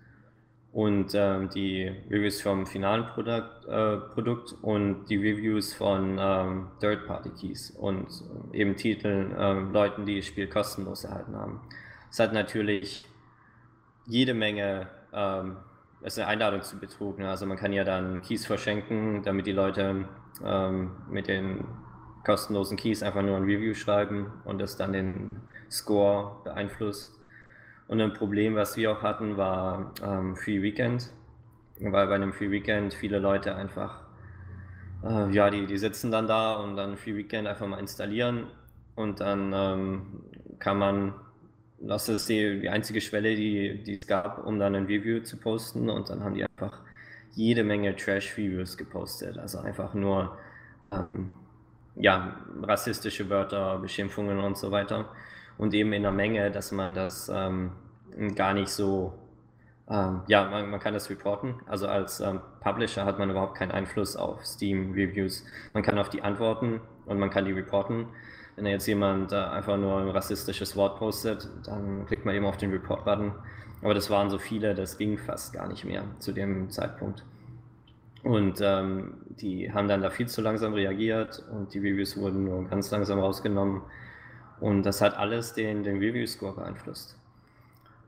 und ähm, die Reviews vom finalen Produkt, äh, Produkt und die Reviews von ähm, Third-Party-Keys und äh, eben Titeln, äh, Leuten, die das Spiel kostenlos erhalten haben. Es hat natürlich jede Menge, ähm, es ist eine Einladung zu Betrug. Ne? Also man kann ja dann Keys verschenken, damit die Leute ähm, mit den kostenlosen Keys einfach nur ein Review schreiben und das dann den Score beeinflusst. Und ein Problem, was wir auch hatten, war ähm, Free Weekend, weil bei einem Free Weekend viele Leute einfach, äh, ja, die, die sitzen dann da und dann Free Weekend einfach mal installieren. Und dann ähm, kann man, das ist die, die einzige Schwelle, die, die es gab, um dann ein Review zu posten. Und dann haben die einfach jede Menge Trash-Reviews gepostet, also einfach nur ähm, ja, rassistische Wörter, Beschimpfungen und so weiter. Und eben in der Menge, dass man das ähm, gar nicht so, ähm, ja, man, man, kann das reporten. Also als ähm, Publisher hat man überhaupt keinen Einfluss auf Steam-Reviews. Man kann auf die antworten und man kann die reporten. Wenn jetzt jemand äh, einfach nur ein rassistisches Wort postet, dann klickt man eben auf den Report-Button. Aber das waren so viele, das ging fast gar nicht mehr zu dem Zeitpunkt. Und ähm, die haben dann da viel zu langsam reagiert und die Reviews wurden nur ganz langsam rausgenommen. Und das hat alles den, den Review-Score beeinflusst.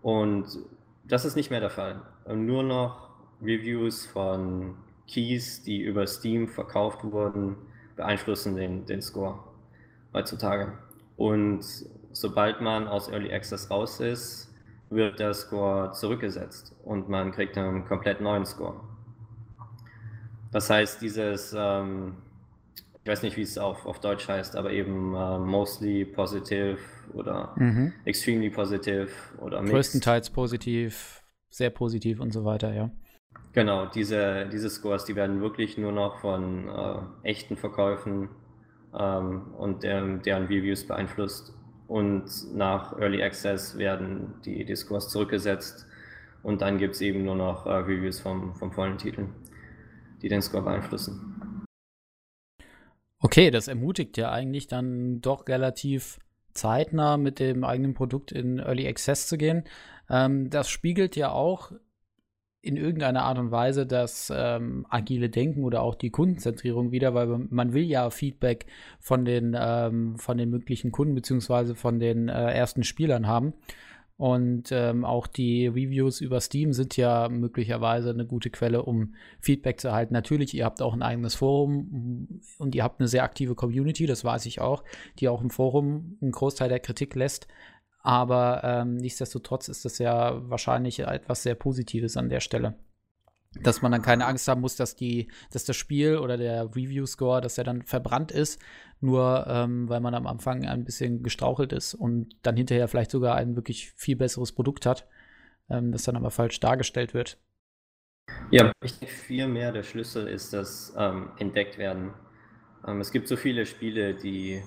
Und das ist nicht mehr der Fall. Nur noch Reviews von Keys, die über Steam verkauft wurden, beeinflussen den, den Score heutzutage. Und sobald man aus Early Access raus ist, wird der Score zurückgesetzt und man kriegt einen komplett neuen Score. Das heißt, dieses ähm, ich weiß nicht, wie es auf, auf Deutsch heißt, aber eben uh, mostly positive oder mhm. extremely positive oder mixed. Größtenteils positiv, sehr positiv und so weiter, ja. Genau, diese, diese Scores, die werden wirklich nur noch von äh, echten Verkäufen ähm, und der, deren Reviews beeinflusst. Und nach Early Access werden die, die Scores zurückgesetzt und dann gibt es eben nur noch äh, Reviews vom, vom vollen Titel, die den Score beeinflussen. Okay, das ermutigt ja eigentlich dann doch relativ zeitnah mit dem eigenen Produkt in Early Access zu gehen. Ähm, das spiegelt ja auch in irgendeiner Art und Weise das ähm, agile Denken oder auch die Kundenzentrierung wieder, weil man will ja Feedback von den, ähm, von den möglichen Kunden beziehungsweise von den äh, ersten Spielern haben. Und ähm, auch die Reviews über Steam sind ja möglicherweise eine gute Quelle, um Feedback zu erhalten. Natürlich, ihr habt auch ein eigenes Forum und ihr habt eine sehr aktive Community, das weiß ich auch, die auch im Forum einen Großteil der Kritik lässt. Aber ähm, nichtsdestotrotz ist das ja wahrscheinlich etwas sehr Positives an der Stelle. Dass man dann keine Angst haben muss, dass, die, dass das Spiel oder der Review-Score, dass er dann verbrannt ist, nur ähm, weil man am Anfang ein bisschen gestrauchelt ist und dann hinterher vielleicht sogar ein wirklich viel besseres Produkt hat, ähm, das dann aber falsch dargestellt wird. Ja, ich denke viel mehr der Schlüssel ist das ähm, entdeckt werden. Ähm, es gibt so viele Spiele, die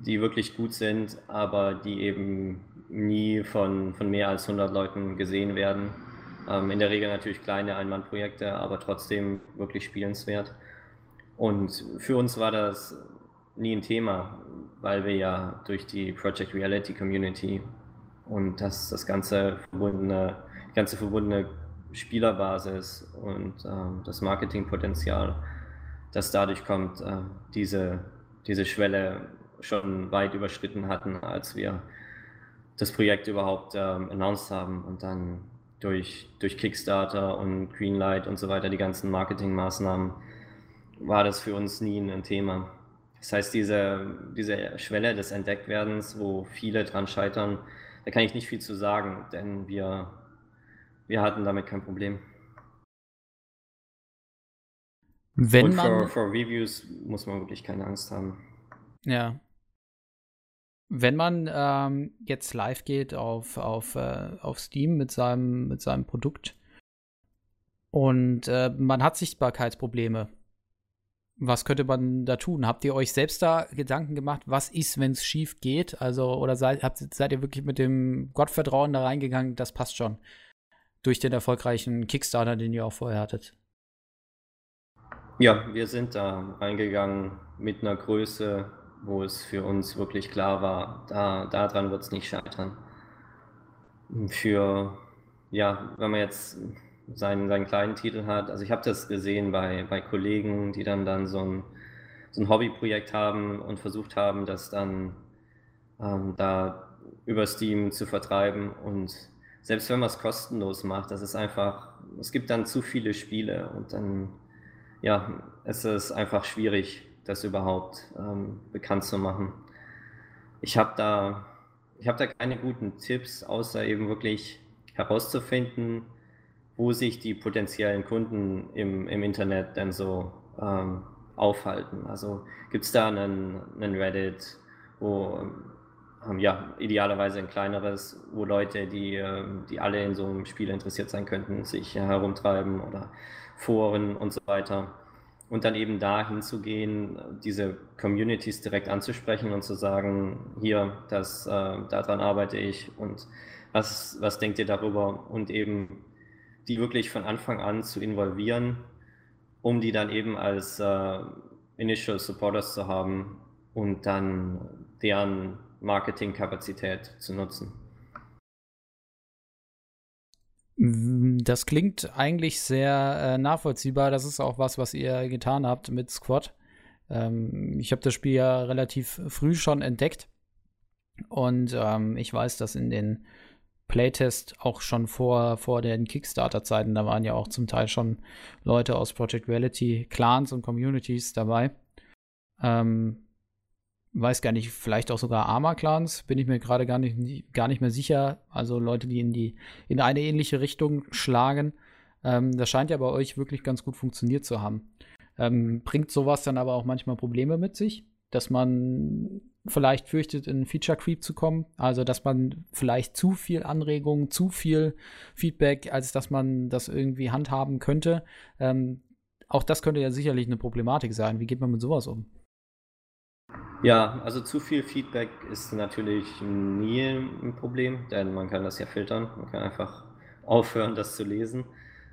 die wirklich gut sind, aber die eben nie von, von mehr als 100 Leuten gesehen werden. Ähm, in der Regel natürlich kleine Einmannprojekte, aber trotzdem wirklich spielenswert. Und für uns war das nie ein Thema, weil wir ja durch die Project Reality Community und das, das ganze verbundene, ganze verbundene Spielerbasis und ähm, das Marketingpotenzial, das dadurch kommt, äh, diese, diese Schwelle schon weit überschritten hatten, als wir das Projekt überhaupt ähm, announced haben und dann durch, durch Kickstarter und Greenlight und so weiter, die ganzen Marketingmaßnahmen, war das für uns nie ein Thema. Das heißt, diese, diese Schwelle des Entdecktwerdens, wo viele dran scheitern, da kann ich nicht viel zu sagen, denn wir, wir hatten damit kein Problem. Wenn Und man... Für Reviews muss man wirklich keine Angst haben. Ja, wenn man ähm, jetzt live geht auf, auf, äh, auf Steam mit seinem, mit seinem Produkt und äh, man hat Sichtbarkeitsprobleme, was könnte man da tun? Habt ihr euch selbst da Gedanken gemacht, was ist, wenn es schief geht? Also, oder seid, habt, seid ihr wirklich mit dem Gottvertrauen da reingegangen, das passt schon? Durch den erfolgreichen Kickstarter, den ihr auch vorher hattet? Ja, wir sind da reingegangen mit einer Größe, wo es für uns wirklich klar war, da, daran wird es nicht scheitern. Für, ja, wenn man jetzt seinen, seinen kleinen Titel hat, also ich habe das gesehen bei, bei Kollegen, die dann, dann so ein, so ein Hobbyprojekt haben und versucht haben, das dann ähm, da über Steam zu vertreiben und selbst wenn man es kostenlos macht, das ist einfach, es gibt dann zu viele Spiele und dann, ja, es ist einfach schwierig, das überhaupt ähm, bekannt zu machen. Ich habe da, ich da keine guten Tipps, außer eben wirklich herauszufinden, wo sich die potenziellen Kunden im, im Internet denn so ähm, aufhalten. Also gibt es da einen, einen Reddit, wo ähm, ja, idealerweise ein kleineres, wo Leute, die, ähm, die alle in so einem Spiel interessiert sein könnten, sich herumtreiben oder Foren und so weiter und dann eben da hinzugehen, diese Communities direkt anzusprechen und zu sagen, hier, das, äh, daran arbeite ich und was, was denkt ihr darüber und eben die wirklich von Anfang an zu involvieren, um die dann eben als äh, Initial Supporters zu haben und dann deren Marketingkapazität zu nutzen. Das klingt eigentlich sehr äh, nachvollziehbar. Das ist auch was, was ihr getan habt mit Squad. Ähm, ich habe das Spiel ja relativ früh schon entdeckt. Und ähm, ich weiß, dass in den Playtest auch schon vor, vor den Kickstarter-Zeiten, da waren ja auch zum Teil schon Leute aus Project Reality, Clans und Communities dabei. Ähm, weiß gar nicht, vielleicht auch sogar Arma-Clans, bin ich mir gerade gar nicht, gar nicht mehr sicher. Also Leute, die in die in eine ähnliche Richtung schlagen. Ähm, das scheint ja bei euch wirklich ganz gut funktioniert zu haben. Ähm, bringt sowas dann aber auch manchmal Probleme mit sich, dass man vielleicht fürchtet, in Feature Creep zu kommen. Also, dass man vielleicht zu viel Anregung, zu viel Feedback, als dass man das irgendwie handhaben könnte. Ähm, auch das könnte ja sicherlich eine Problematik sein. Wie geht man mit sowas um? Ja, also zu viel Feedback ist natürlich nie ein Problem, denn man kann das ja filtern. Man kann einfach aufhören, das zu lesen.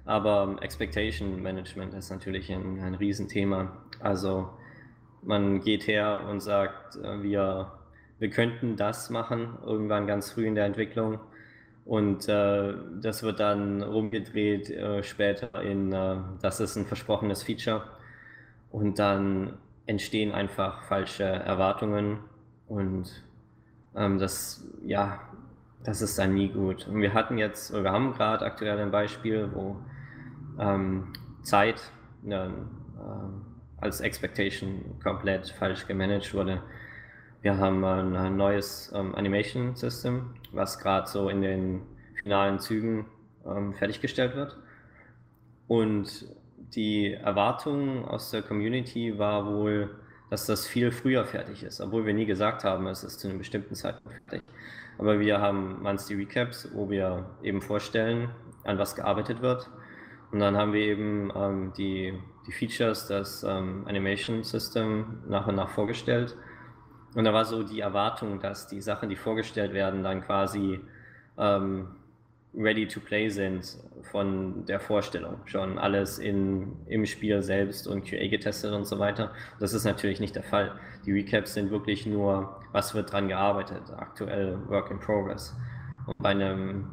Aber Expectation Management ist natürlich ein, ein Riesenthema. Also man geht her und sagt, äh, wir, wir könnten das machen, irgendwann ganz früh in der Entwicklung. Und äh, das wird dann rumgedreht äh, später in, äh, das ist ein versprochenes Feature. Und dann entstehen einfach falsche Erwartungen und ähm, das, ja, das ist dann nie gut. Und wir hatten jetzt, wir haben gerade aktuell ein Beispiel, wo ähm, Zeit äh, als Expectation komplett falsch gemanagt wurde. Wir haben ein, neues ähm, Animation System, was gerade so in den finalen Zügen ähm, fertiggestellt wird. Und die Erwartung aus der Community war wohl, dass das viel früher fertig ist, obwohl wir nie gesagt haben, es ist zu einem bestimmten Zeitpunkt fertig. Aber wir haben Monthly Recaps, wo wir eben vorstellen, an was gearbeitet wird. Und dann haben wir eben ähm, die, die Features, das ähm, Animation System nach und nach vorgestellt. Und da war so die Erwartung, dass die Sachen, die vorgestellt werden, dann quasi ähm, ready to play sind von der Vorstellung. Schon alles in, im Spiel selbst und QA getestet und so weiter. Das ist natürlich nicht der Fall. Die Recaps sind wirklich nur, was wird dran gearbeitet, aktuell Work in Progress. Und bei einem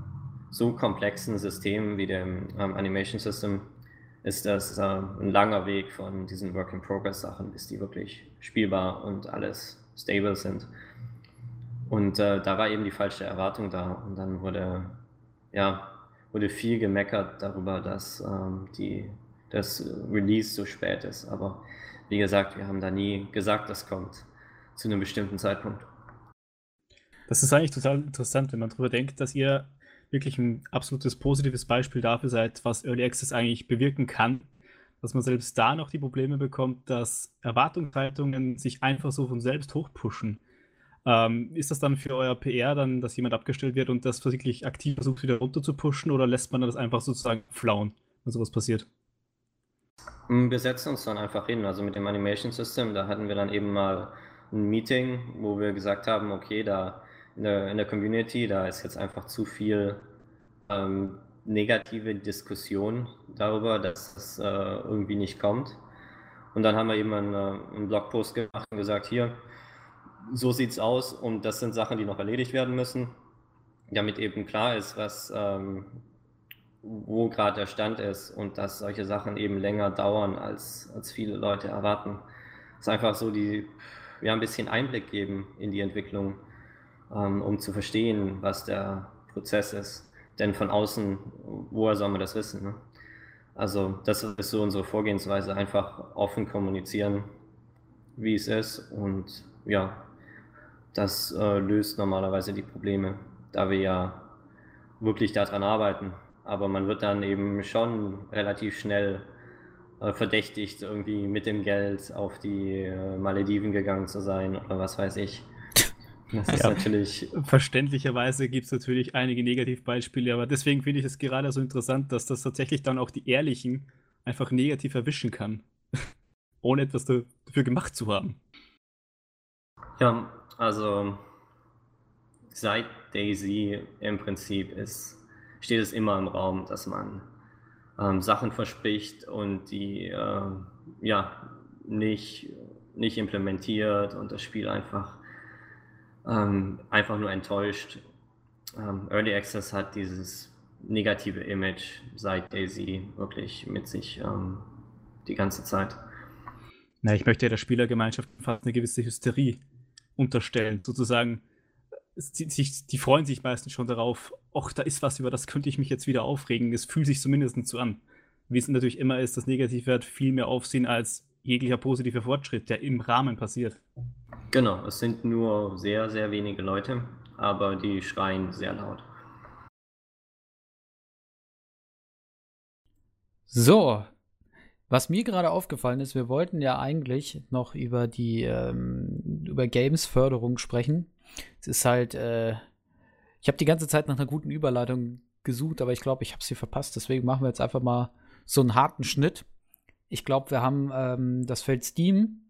so komplexen System wie dem ähm, Animation System ist das äh, ein langer Weg von diesen Work in Progress Sachen, bis die wirklich spielbar und alles stable sind. Und äh, da war eben die falsche Erwartung da. Und dann wurde, ja, wurde viel gemeckert darüber, dass ähm, die, das Release so spät ist. Aber wie gesagt, wir haben da nie gesagt, das kommt zu einem bestimmten Zeitpunkt. Das ist eigentlich total interessant, wenn man darüber denkt, dass ihr wirklich ein absolutes positives Beispiel dafür seid, was Early Access eigentlich bewirken kann dass man selbst da noch die Probleme bekommt, dass Erwartungshaltungen sich einfach so von selbst hochpushen. Ähm, ist das dann für euer PR dann, dass jemand abgestellt wird und das wirklich aktiv versucht, wieder runter zu pushen oder lässt man das einfach sozusagen flauen, wenn sowas passiert? Mm, wir setzen uns dann einfach hin. Also mit dem Animation System, da hatten wir dann eben mal ein Meeting, wo wir gesagt haben, okay, da in der, in der Community, da ist jetzt einfach zu viel ähm, negative Diskussion darüber, dass es äh, irgendwie nicht kommt. Und dann haben wir eben einen, äh, einen Blogpost gemacht und gesagt, hier, so sieht es aus und das sind Sachen, die noch erledigt werden müssen, damit eben klar ist, was, ähm, wo gerade der Stand ist und dass solche Sachen eben länger dauern, als, als viele Leute erwarten. Es ist einfach so, die, ja, ein bisschen Einblick geben in die Entwicklung, um zu verstehen, was der Prozess ist. Denn von außen, woher soll man das wissen? Ne? Also das ist so unsere Vorgehensweise, einfach offen kommunizieren, wie es ist und ja, das äh, löst normalerweise die Probleme, da wir ja wirklich daran arbeiten. Aber man wird dann eben schon relativ schnell äh, verdächtigt, irgendwie mit dem Geld auf die äh, Malediven gegangen zu sein oder was weiß ich. Das ist ja, natürlich. Verständlicherweise gibt es natürlich einige Negativbeispiele, aber deswegen finde ich es gerade so interessant, dass das tatsächlich dann auch die Ehrlichen einfach negativ erwischen kann, ohne etwas dafür gemacht zu haben. Ja, also seit Daisy im Prinzip ist, steht es immer im Raum, dass man ähm, Sachen verspricht und die äh, ja nicht, nicht implementiert und das Spiel einfach ähm, einfach nur enttäuscht. Ähm, Early Access hat dieses negative Image seit Daisy wirklich mit sich ähm, die ganze Zeit. Na, ich möchte der Spielergemeinschaft fast eine gewisse Hysterie unterstellen. Sozusagen, die, die freuen sich meistens schon darauf, ach, da ist was, über das könnte ich mich jetzt wieder aufregen. Es fühlt sich zumindest so an. Wie es natürlich immer ist, das Negative hat viel mehr Aufsehen als jeglicher positiver Fortschritt, der im Rahmen passiert. Genau, es sind nur sehr, sehr wenige Leute, aber die schreien sehr laut. So, was mir gerade aufgefallen ist, wir wollten ja eigentlich noch über die ähm, über Games-Förderung sprechen. Es ist halt, äh, ich habe die ganze Zeit nach einer guten Überleitung gesucht, aber ich glaube, ich habe sie verpasst. Deswegen machen wir jetzt einfach mal so einen harten Schnitt. Ich glaube, wir haben ähm, das Feld Steam,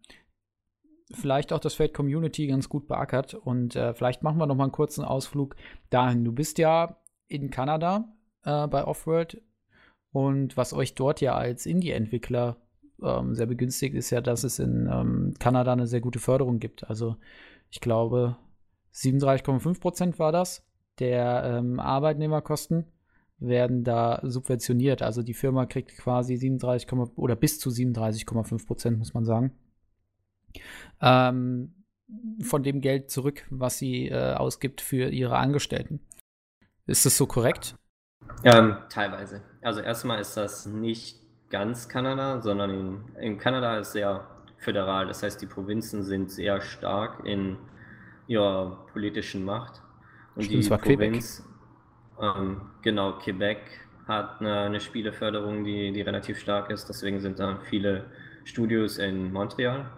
vielleicht auch das Feld Community ganz gut beackert und äh, vielleicht machen wir noch mal einen kurzen Ausflug dahin. Du bist ja in Kanada äh, bei Offworld und was euch dort ja als Indie-Entwickler ähm, sehr begünstigt, ist ja, dass es in ähm, Kanada eine sehr gute Förderung gibt. Also ich glaube 37,5 Prozent war das der ähm, Arbeitnehmerkosten werden da subventioniert. Also die Firma kriegt quasi 37, oder bis zu 37,5 Prozent, muss man sagen. Ähm, von dem Geld zurück, was sie äh, ausgibt für ihre Angestellten. Ist das so korrekt? Ähm, teilweise. Also erstmal ist das nicht ganz Kanada, sondern in, in Kanada ist sehr föderal. Das heißt, die Provinzen sind sehr stark in ihrer politischen Macht. Und Stimmt, die Provinz, ähm, genau, Quebec hat eine, eine Spieleförderung, die, die relativ stark ist. Deswegen sind da viele Studios in Montreal.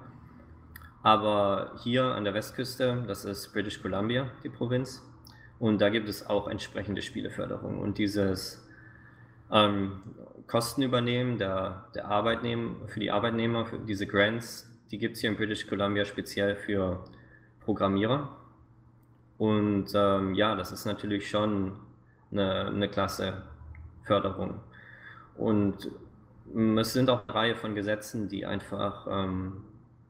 Aber hier an der Westküste, das ist British Columbia, die Provinz, und da gibt es auch entsprechende Spieleförderung. Und dieses ähm, Kostenübernehmen der, der Arbeitnehmer, für die Arbeitnehmer, für diese Grants, die gibt es hier in British Columbia speziell für Programmierer. Und ähm, ja, das ist natürlich schon eine, eine klasse Förderung. Und es sind auch eine Reihe von Gesetzen, die einfach ähm,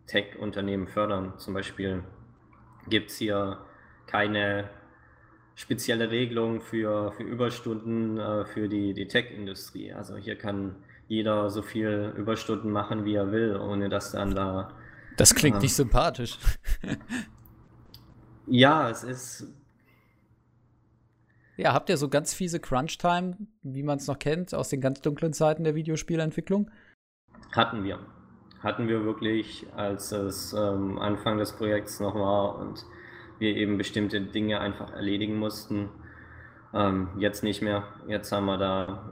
Tech-Unternehmen fördern. Zum Beispiel gibt es hier keine spezielle Regelung für, für Überstunden äh, für die, die Tech-Industrie. Also hier kann jeder so viel Überstunden machen, wie er will, ohne dass dann da. Das klingt äh, nicht sympathisch. ja, es ist. Ja, habt ihr so ganz fiese Crunch-Time, wie man es noch kennt, aus den ganz dunklen Zeiten der Videospielentwicklung? Hatten wir hatten wir wirklich, als es ähm, Anfang des Projekts noch war und wir eben bestimmte Dinge einfach erledigen mussten. Ähm, jetzt nicht mehr. Jetzt haben wir da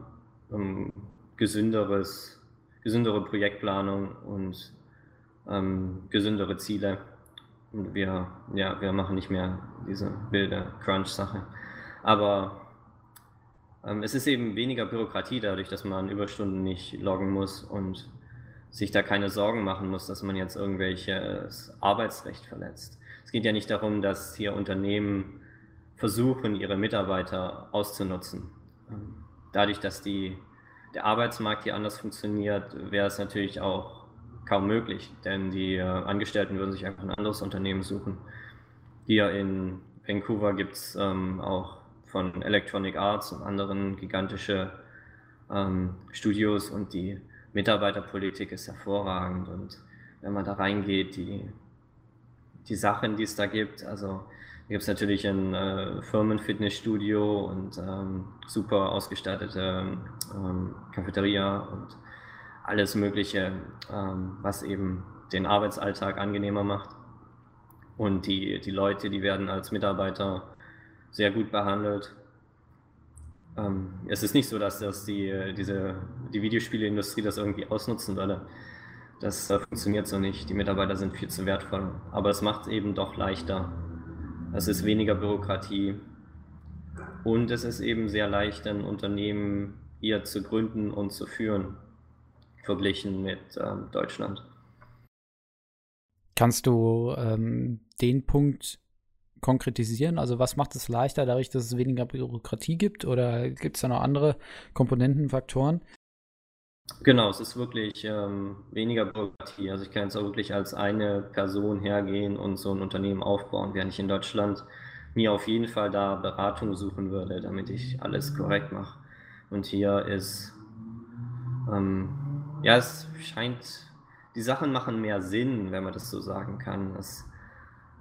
ähm, gesünderes, gesündere Projektplanung und ähm, gesündere Ziele. Und wir, ja, wir machen nicht mehr diese wilde Crunch-Sache. Aber ähm, es ist eben weniger Bürokratie dadurch, dass man Überstunden nicht loggen muss und sich da keine Sorgen machen muss, dass man jetzt irgendwelches Arbeitsrecht verletzt. Es geht ja nicht darum, dass hier Unternehmen versuchen, ihre Mitarbeiter auszunutzen. Dadurch, dass die, der Arbeitsmarkt hier anders funktioniert, wäre es natürlich auch kaum möglich, denn die äh, Angestellten würden sich einfach ein anderes Unternehmen suchen. Hier in Vancouver gibt es ähm, auch von Electronic Arts und anderen gigantische ähm, Studios und die Mitarbeiterpolitik ist hervorragend und wenn man da reingeht, die, die Sachen, die es da gibt, also da gibt es natürlich ein äh, Firmenfitnessstudio und ähm, super ausgestattete ähm, Cafeteria und alles Mögliche, ähm, was eben den Arbeitsalltag angenehmer macht. Und die, die Leute, die werden als Mitarbeiter sehr gut behandelt. Ähm, es ist nicht so, dass das die, diese, die Videospieleindustrie das irgendwie ausnutzen würde. Das äh, funktioniert so nicht. Die Mitarbeiter sind viel zu wertvoll. Aber es macht es eben doch leichter. Es ist weniger Bürokratie. Und es ist eben sehr leicht, ein Unternehmen hier zu gründen und zu führen, verglichen mit ähm, Deutschland. Kannst du ähm, den Punkt konkretisieren? Also was macht es leichter, dadurch, dass es weniger Bürokratie gibt? Oder gibt es da noch andere Komponenten, Faktoren? Genau, es ist wirklich ähm, weniger Bürokratie. Also ich kann jetzt auch wirklich als eine Person hergehen und so ein Unternehmen aufbauen, während ich in Deutschland mir auf jeden Fall da Beratung suchen würde, damit ich alles korrekt mache. Und hier ist, ähm, ja, es scheint, die Sachen machen mehr Sinn, wenn man das so sagen kann. Es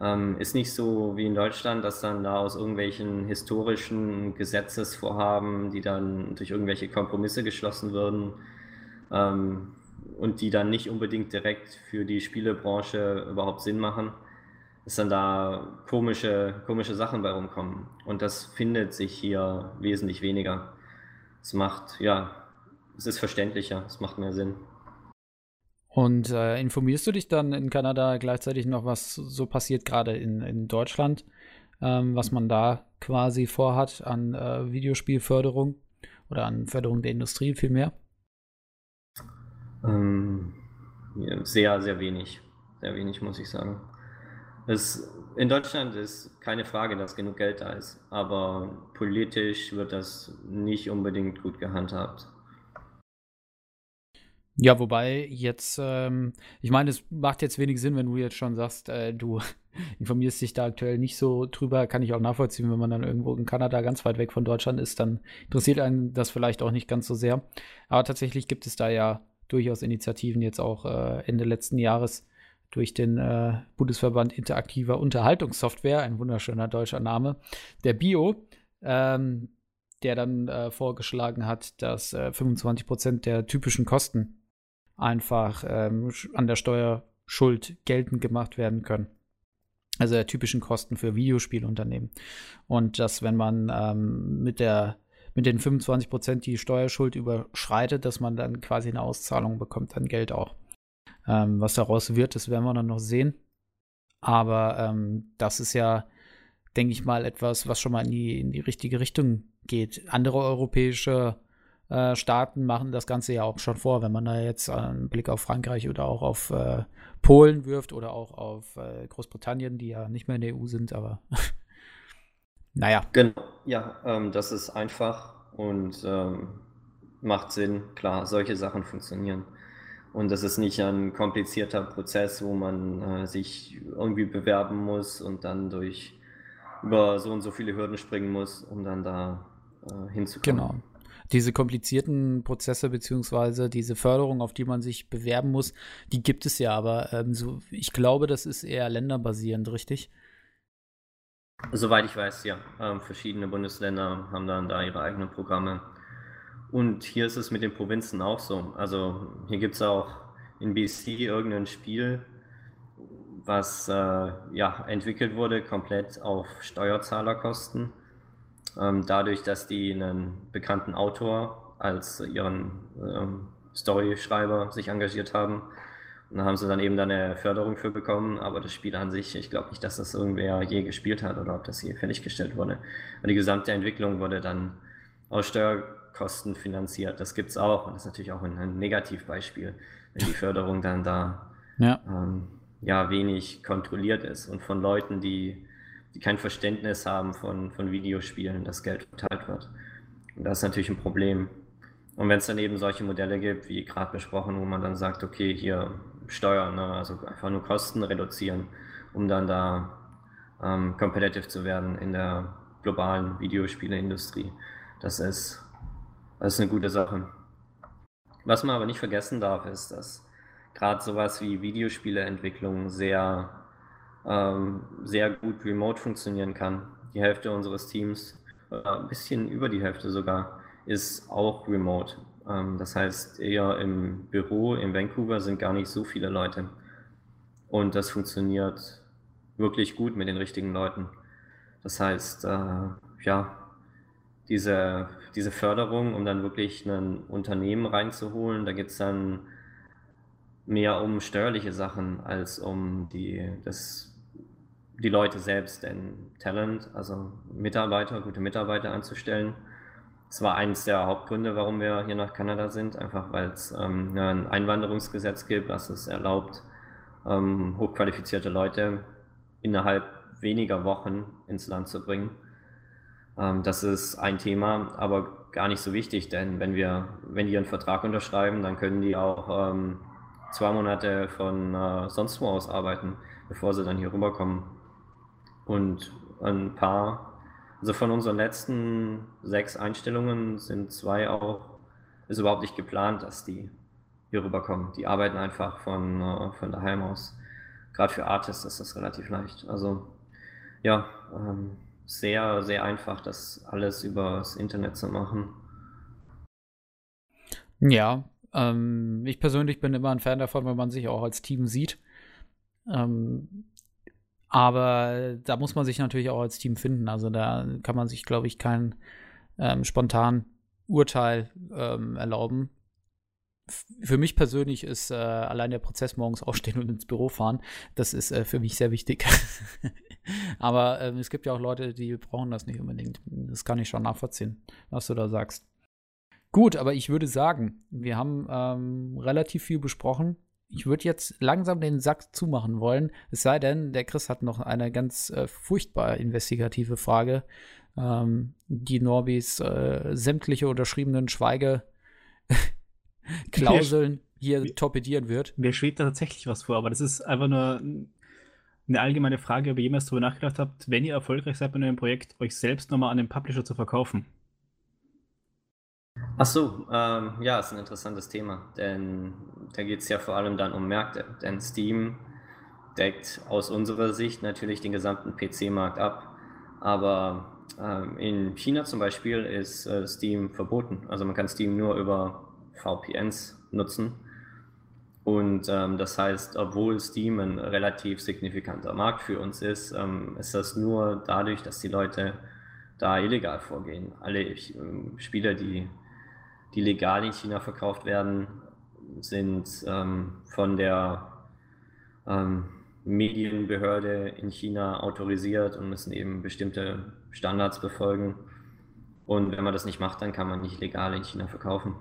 ähm, ist nicht so wie in Deutschland, dass dann da aus irgendwelchen historischen Gesetzesvorhaben, die dann durch irgendwelche Kompromisse geschlossen würden ähm, und die dann nicht unbedingt direkt für die Spielebranche überhaupt Sinn machen, dass dann da komische, komische Sachen bei rumkommen. Und das findet sich hier wesentlich weniger. Es macht, ja, es ist verständlicher, es macht mehr Sinn. Und äh, informierst du dich dann in Kanada gleichzeitig noch, was so passiert, gerade in, in Deutschland, ähm, was man da quasi vorhat an äh, Videospielförderung oder an Förderung der Industrie vielmehr? Ähm, sehr, sehr wenig. Sehr wenig, muss ich sagen. Es, in Deutschland ist keine Frage, dass genug Geld da ist, aber politisch wird das nicht unbedingt gut gehandhabt. Ja, wobei jetzt, ähm, ich meine, es macht jetzt wenig Sinn, wenn du jetzt schon sagst, äh, du informierst dich da aktuell nicht so drüber, kann ich auch nachvollziehen, wenn man dann irgendwo in Kanada ganz weit weg von Deutschland ist, dann interessiert einen das vielleicht auch nicht ganz so sehr. Aber tatsächlich gibt es da ja durchaus Initiativen jetzt auch äh, Ende letzten Jahres durch den äh, Bundesverband interaktiver Unterhaltungssoftware, ein wunderschöner deutscher Name, der Bio, ähm, der dann äh, vorgeschlagen hat, dass äh, 25 Prozent der typischen Kosten einfach ähm, an der Steuerschuld geltend gemacht werden können. Also der typischen Kosten für Videospielunternehmen. Und dass, wenn man ähm, mit der mit den 25 Prozent die Steuerschuld überschreitet, dass man dann quasi eine Auszahlung bekommt an Geld auch. Ähm, was daraus wird, das werden wir dann noch sehen. Aber ähm, das ist ja, denke ich mal, etwas, was schon mal in die, in die richtige Richtung geht. Andere europäische äh, Staaten machen das Ganze ja auch schon vor, wenn man da jetzt einen Blick auf Frankreich oder auch auf äh, Polen wirft oder auch auf äh, Großbritannien, die ja nicht mehr in der EU sind, aber naja. Genau, ja, ähm, das ist einfach und ähm, macht Sinn. Klar, solche Sachen funktionieren. Und das ist nicht ein komplizierter Prozess, wo man äh, sich irgendwie bewerben muss und dann durch über so und so viele Hürden springen muss, um dann da äh, hinzukommen. Genau diese komplizierten Prozesse beziehungsweise diese Förderung, auf die man sich bewerben muss, die gibt es ja, aber ähm, so, ich glaube, das ist eher länderbasierend, richtig? Soweit ich weiß, ja. Ähm, verschiedene Bundesländer haben dann da ihre eigenen Programme. Und hier ist es mit den Provinzen auch so. Also hier gibt es auch in BC irgendein Spiel, was äh, ja, entwickelt wurde, komplett auf Steuerzahlerkosten dadurch, dass die einen bekannten Autor als ihren ähm, Storyschreiber sich engagiert haben. Und da haben sie dann eben dann eine Förderung für bekommen, aber das Spiel an sich, ich glaube nicht, dass das irgendwer je gespielt hat oder ob das je fertiggestellt wurde. Und die gesamte Entwicklung wurde dann aus Steuerkosten finanziert. Das gibt es auch und das ist natürlich auch ein, ein Negativbeispiel, wenn die Förderung dann da ja. Ähm, ja wenig kontrolliert ist und von Leuten, die die kein Verständnis haben von, von Videospielen, dass Geld verteilt wird. Und das ist natürlich ein Problem. Und wenn es dann eben solche Modelle gibt, wie gerade besprochen, wo man dann sagt, okay, hier Steuern, ne, also einfach nur Kosten reduzieren, um dann da ähm, competitive zu werden in der globalen Videospieleindustrie, das ist, das ist eine gute Sache. Was man aber nicht vergessen darf, ist, dass gerade sowas wie Videospieleentwicklung sehr ähm, sehr gut remote funktionieren kann. Die Hälfte unseres Teams, äh, ein bisschen über die Hälfte sogar, ist auch remote. Ähm, das heißt, eher im Büro in Vancouver sind gar nicht so viele Leute. Und das funktioniert wirklich gut mit den richtigen Leuten. Das heißt, äh, ja, diese, diese Förderung, um dann wirklich ein Unternehmen reinzuholen, da geht es dann mehr um steuerliche Sachen als um die, das die Leute selbst denn Talent, also Mitarbeiter, gute Mitarbeiter anzustellen. Das war eines der Hauptgründe, warum wir hier nach Kanada sind, einfach weil es ähm, ein Einwanderungsgesetz gibt, das es erlaubt, ähm, hochqualifizierte Leute innerhalb weniger Wochen ins Land zu bringen. Ähm, das ist ein Thema, aber gar nicht so wichtig, denn wenn wir, wenn die einen Vertrag unterschreiben, dann können die auch ähm, zwei Monate von äh, sonst wo aus arbeiten, bevor sie dann hier rüberkommen. Und ein paar, also von unseren letzten sechs Einstellungen sind zwei auch, ist überhaupt nicht geplant, dass die hier rüberkommen. Die arbeiten einfach von, äh, von daheim aus. Gerade für Artists ist das relativ leicht. Also ja, ähm, sehr, sehr einfach, das alles über das Internet zu machen. Ja, ähm, ich persönlich bin immer ein Fan davon, wenn man sich auch als Team sieht. Ähm, aber da muss man sich natürlich auch als Team finden. Also da kann man sich, glaube ich, kein ähm, spontan Urteil ähm, erlauben. Für mich persönlich ist äh, allein der Prozess morgens aufstehen und ins Büro fahren, das ist äh, für mich sehr wichtig. Aber ähm, es gibt ja auch Leute, die brauchen das nicht unbedingt. Das kann ich schon nachvollziehen, was du da sagst. Gut, aber ich würde sagen, wir haben ähm, relativ viel besprochen ich würde jetzt langsam den Sack zumachen wollen. Es sei denn, der Chris hat noch eine ganz äh, furchtbar investigative Frage, ähm, die Norbis äh, sämtliche unterschriebenen Schweige Klauseln hier mir, torpedieren wird. Mir schwebt da tatsächlich was vor, aber das ist einfach nur eine allgemeine Frage, ob ihr jemals darüber nachgedacht habt, wenn ihr erfolgreich seid bei einem Projekt, euch selbst nochmal an den Publisher zu verkaufen. Ach so, ähm, ja, ist ein interessantes Thema, denn da geht es ja vor allem dann um Märkte, denn Steam deckt aus unserer Sicht natürlich den gesamten PC-Markt ab, aber ähm, in China zum Beispiel ist äh, Steam verboten, also man kann Steam nur über VPNs nutzen und ähm, das heißt, obwohl Steam ein relativ signifikanter Markt für uns ist, ähm, ist das nur dadurch, dass die Leute da illegal vorgehen. Alle ähm, Spieler, die, die legal in China verkauft werden, sind ähm, von der ähm, Medienbehörde in China autorisiert und müssen eben bestimmte Standards befolgen. Und wenn man das nicht macht, dann kann man nicht legal in China verkaufen.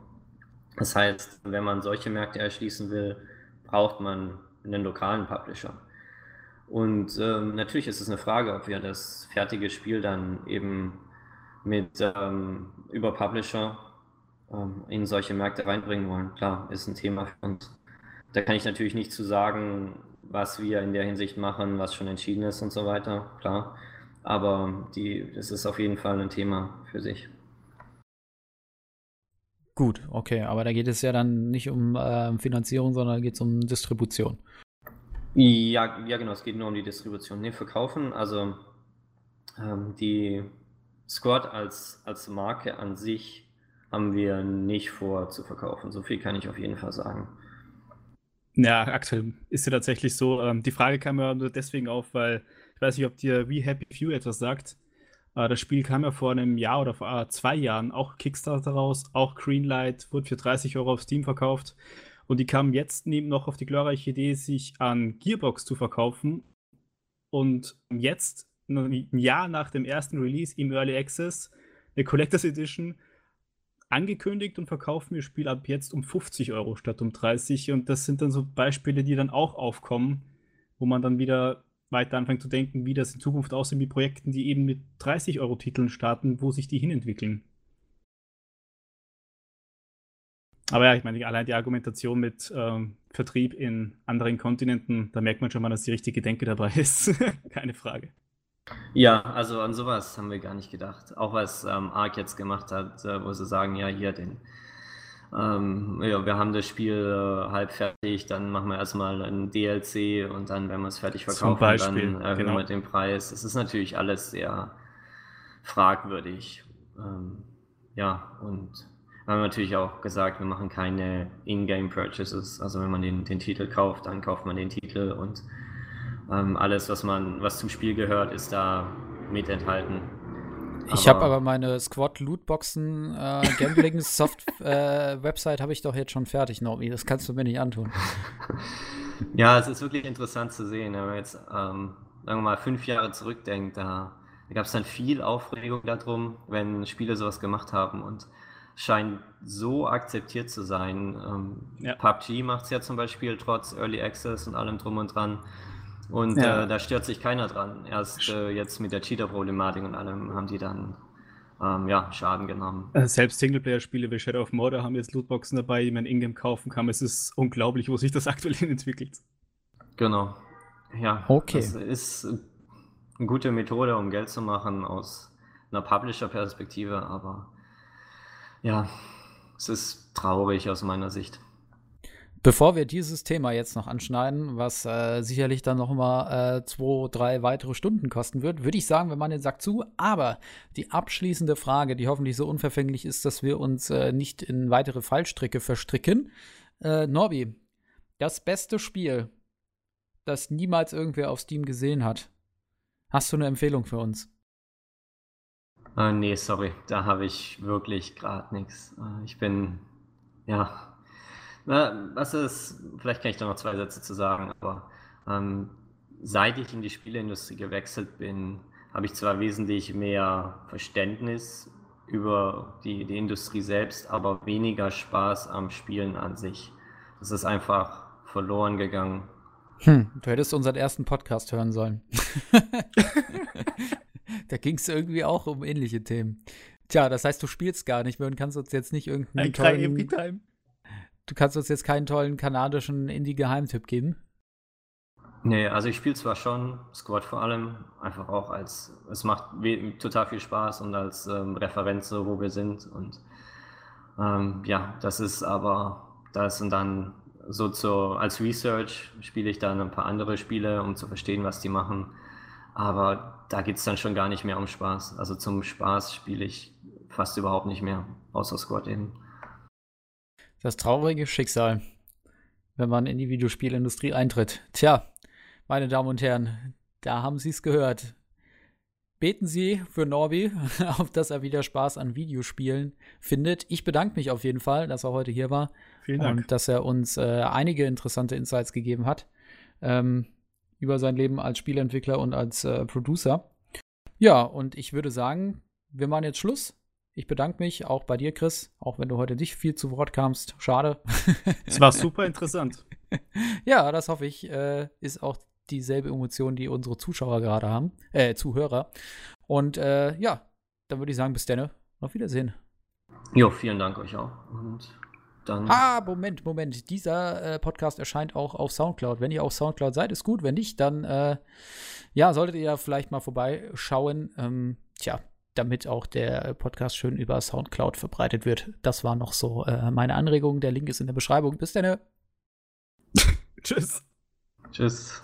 Das heißt, wenn man solche Märkte erschließen will, braucht man einen lokalen Publisher. Und ähm, natürlich ist es eine Frage, ob wir das fertige Spiel dann eben mit ähm, über Publisher ähm, in solche Märkte reinbringen wollen. Klar, ist ein Thema für uns. Da kann ich natürlich nicht zu sagen, was wir in der Hinsicht machen, was schon entschieden ist und so weiter. Klar. Aber die, das ist auf jeden Fall ein Thema für sich. Gut, okay, aber da geht es ja dann nicht um äh, Finanzierung, sondern geht es um Distribution. Ja, ja, genau, es geht nur um die Distribution. Nee, verkaufen, also ähm, die Squad als, als Marke an sich haben wir nicht vor zu verkaufen. So viel kann ich auf jeden Fall sagen. Ja, aktuell ist ja tatsächlich so. Ähm, die Frage kam ja nur deswegen auf, weil ich weiß nicht, ob dir We Happy Few etwas sagt. Äh, das Spiel kam ja vor einem Jahr oder vor äh, zwei Jahren auch Kickstarter raus, auch Greenlight, wurde für 30 Euro auf Steam verkauft. Und die kamen jetzt neben noch auf die glorreiche Idee, sich an Gearbox zu verkaufen. Und jetzt, ein Jahr nach dem ersten Release im Early Access, eine Collectors Edition, angekündigt und verkaufen ihr Spiel ab jetzt um 50 Euro statt um 30. Und das sind dann so Beispiele, die dann auch aufkommen, wo man dann wieder weiter anfangen zu denken, wie das in Zukunft aussieht mit Projekten, die eben mit 30 Euro Titeln starten, wo sich die hinentwickeln. Aber ja, ich meine, allein die Argumentation mit ähm, Vertrieb in anderen Kontinenten, da merkt man schon mal, dass die richtige Denke dabei ist. Keine Frage. Ja, also an sowas haben wir gar nicht gedacht. Auch was ähm, Arc jetzt gemacht hat, äh, wo sie sagen, ja, hier den ähm, ja, wir haben das Spiel äh, halb fertig, dann machen wir erstmal ein DLC und dann, wenn wir es fertig verkaufen, dann erhöhen genau. wir den Preis. Es ist natürlich alles sehr fragwürdig. Ähm, ja, und wir haben natürlich auch gesagt, wir machen keine In-Game-Purchases. Also wenn man den, den Titel kauft, dann kauft man den Titel und ähm, alles, was man, was zum Spiel gehört, ist da mit enthalten. Ich habe aber meine Squad Lootboxen äh, Gambling Soft äh, Website habe ich doch jetzt schon fertig, Normi. Das kannst du mir nicht antun. Ja, es ist wirklich interessant zu sehen, wenn man jetzt, ähm, sagen wir mal, fünf Jahre zurückdenkt, da, da gab es dann viel Aufregung darum, wenn Spiele sowas gemacht haben und scheint so akzeptiert zu sein. Ähm, ja. PUBG macht es ja zum Beispiel trotz Early Access und allem drum und dran. Und ja. äh, da stört sich keiner dran. Erst äh, jetzt mit der Cheater-Problematik und allem haben die dann ähm, ja, Schaden genommen. Äh, selbst Singleplayer-Spiele wie Shadow of Mordor haben jetzt Lootboxen dabei, die man ingame kaufen kann. Es ist unglaublich, wo sich das aktuell entwickelt. Genau. Ja, okay. das ist eine gute Methode, um Geld zu machen aus einer Publisher-Perspektive, aber ja, es ist traurig aus meiner Sicht. Bevor wir dieses Thema jetzt noch anschneiden, was äh, sicherlich dann noch mal äh, zwei, drei weitere Stunden kosten wird, würde ich sagen, wir machen den Sack zu. Aber die abschließende Frage, die hoffentlich so unverfänglich ist, dass wir uns äh, nicht in weitere Fallstricke verstricken. Äh, Norbi, das beste Spiel, das niemals irgendwer auf Steam gesehen hat. Hast du eine Empfehlung für uns? Uh, nee, sorry, da habe ich wirklich gerade nichts. Uh, ich bin, ja, was ist, vielleicht kann ich da noch zwei Sätze zu sagen, aber ähm, seit ich in die Spieleindustrie gewechselt bin, habe ich zwar wesentlich mehr Verständnis über die, die Industrie selbst, aber weniger Spaß am Spielen an sich. Das ist einfach verloren gegangen. Hm, du hättest unseren ersten Podcast hören sollen. da ging es irgendwie auch um ähnliche Themen. Tja, das heißt, du spielst gar nicht mehr und kannst uns jetzt nicht irgendeinen tollen, du kannst uns jetzt keinen tollen kanadischen Indie-Geheimtipp geben. Nee, also ich spiele zwar schon Squad vor allem, einfach auch als, es macht total viel Spaß und als ähm, Referenz, wo wir sind. Und ähm, ja, das ist aber, das sind dann so zu, als Research spiele ich dann ein paar andere Spiele, um zu verstehen, was die machen. Aber da geht es dann schon gar nicht mehr um Spaß. Also zum Spaß spiele ich fast überhaupt nicht mehr, außer Squad eben. Das traurige Schicksal, wenn man in die Videospielindustrie eintritt. Tja, meine Damen und Herren, da haben Sie es gehört. Beten Sie für Norby, auf dass er wieder Spaß an Videospielen findet. Ich bedanke mich auf jeden Fall, dass er heute hier war. Vielen Dank. Und dass er uns äh, einige interessante Insights gegeben hat ähm, über sein Leben als Spieleentwickler und als äh, Producer. Ja, und ich würde sagen, wir machen jetzt Schluss. Ich bedanke mich auch bei dir, Chris, auch wenn du heute nicht viel zu Wort kamst. Schade. Es war super interessant. ja, das hoffe ich, äh, ist auch dieselbe Emotion, die unsere Zuschauer gerade haben, äh, Zuhörer. Und äh, ja, dann würde ich sagen, bis dann. Auf Wiedersehen. Jo, vielen Dank euch auch. Und dann. Ah, Moment, Moment. Dieser äh, Podcast erscheint auch auf Soundcloud. Wenn ihr auf Soundcloud seid, ist gut. Wenn nicht, dann äh, ja, solltet ihr ja vielleicht mal vorbeischauen. Ähm, tja, damit auch der Podcast schön über Soundcloud verbreitet wird. Das war noch so äh, meine Anregung. Der Link ist in der Beschreibung. Bis dann. Tschüss. Tschüss.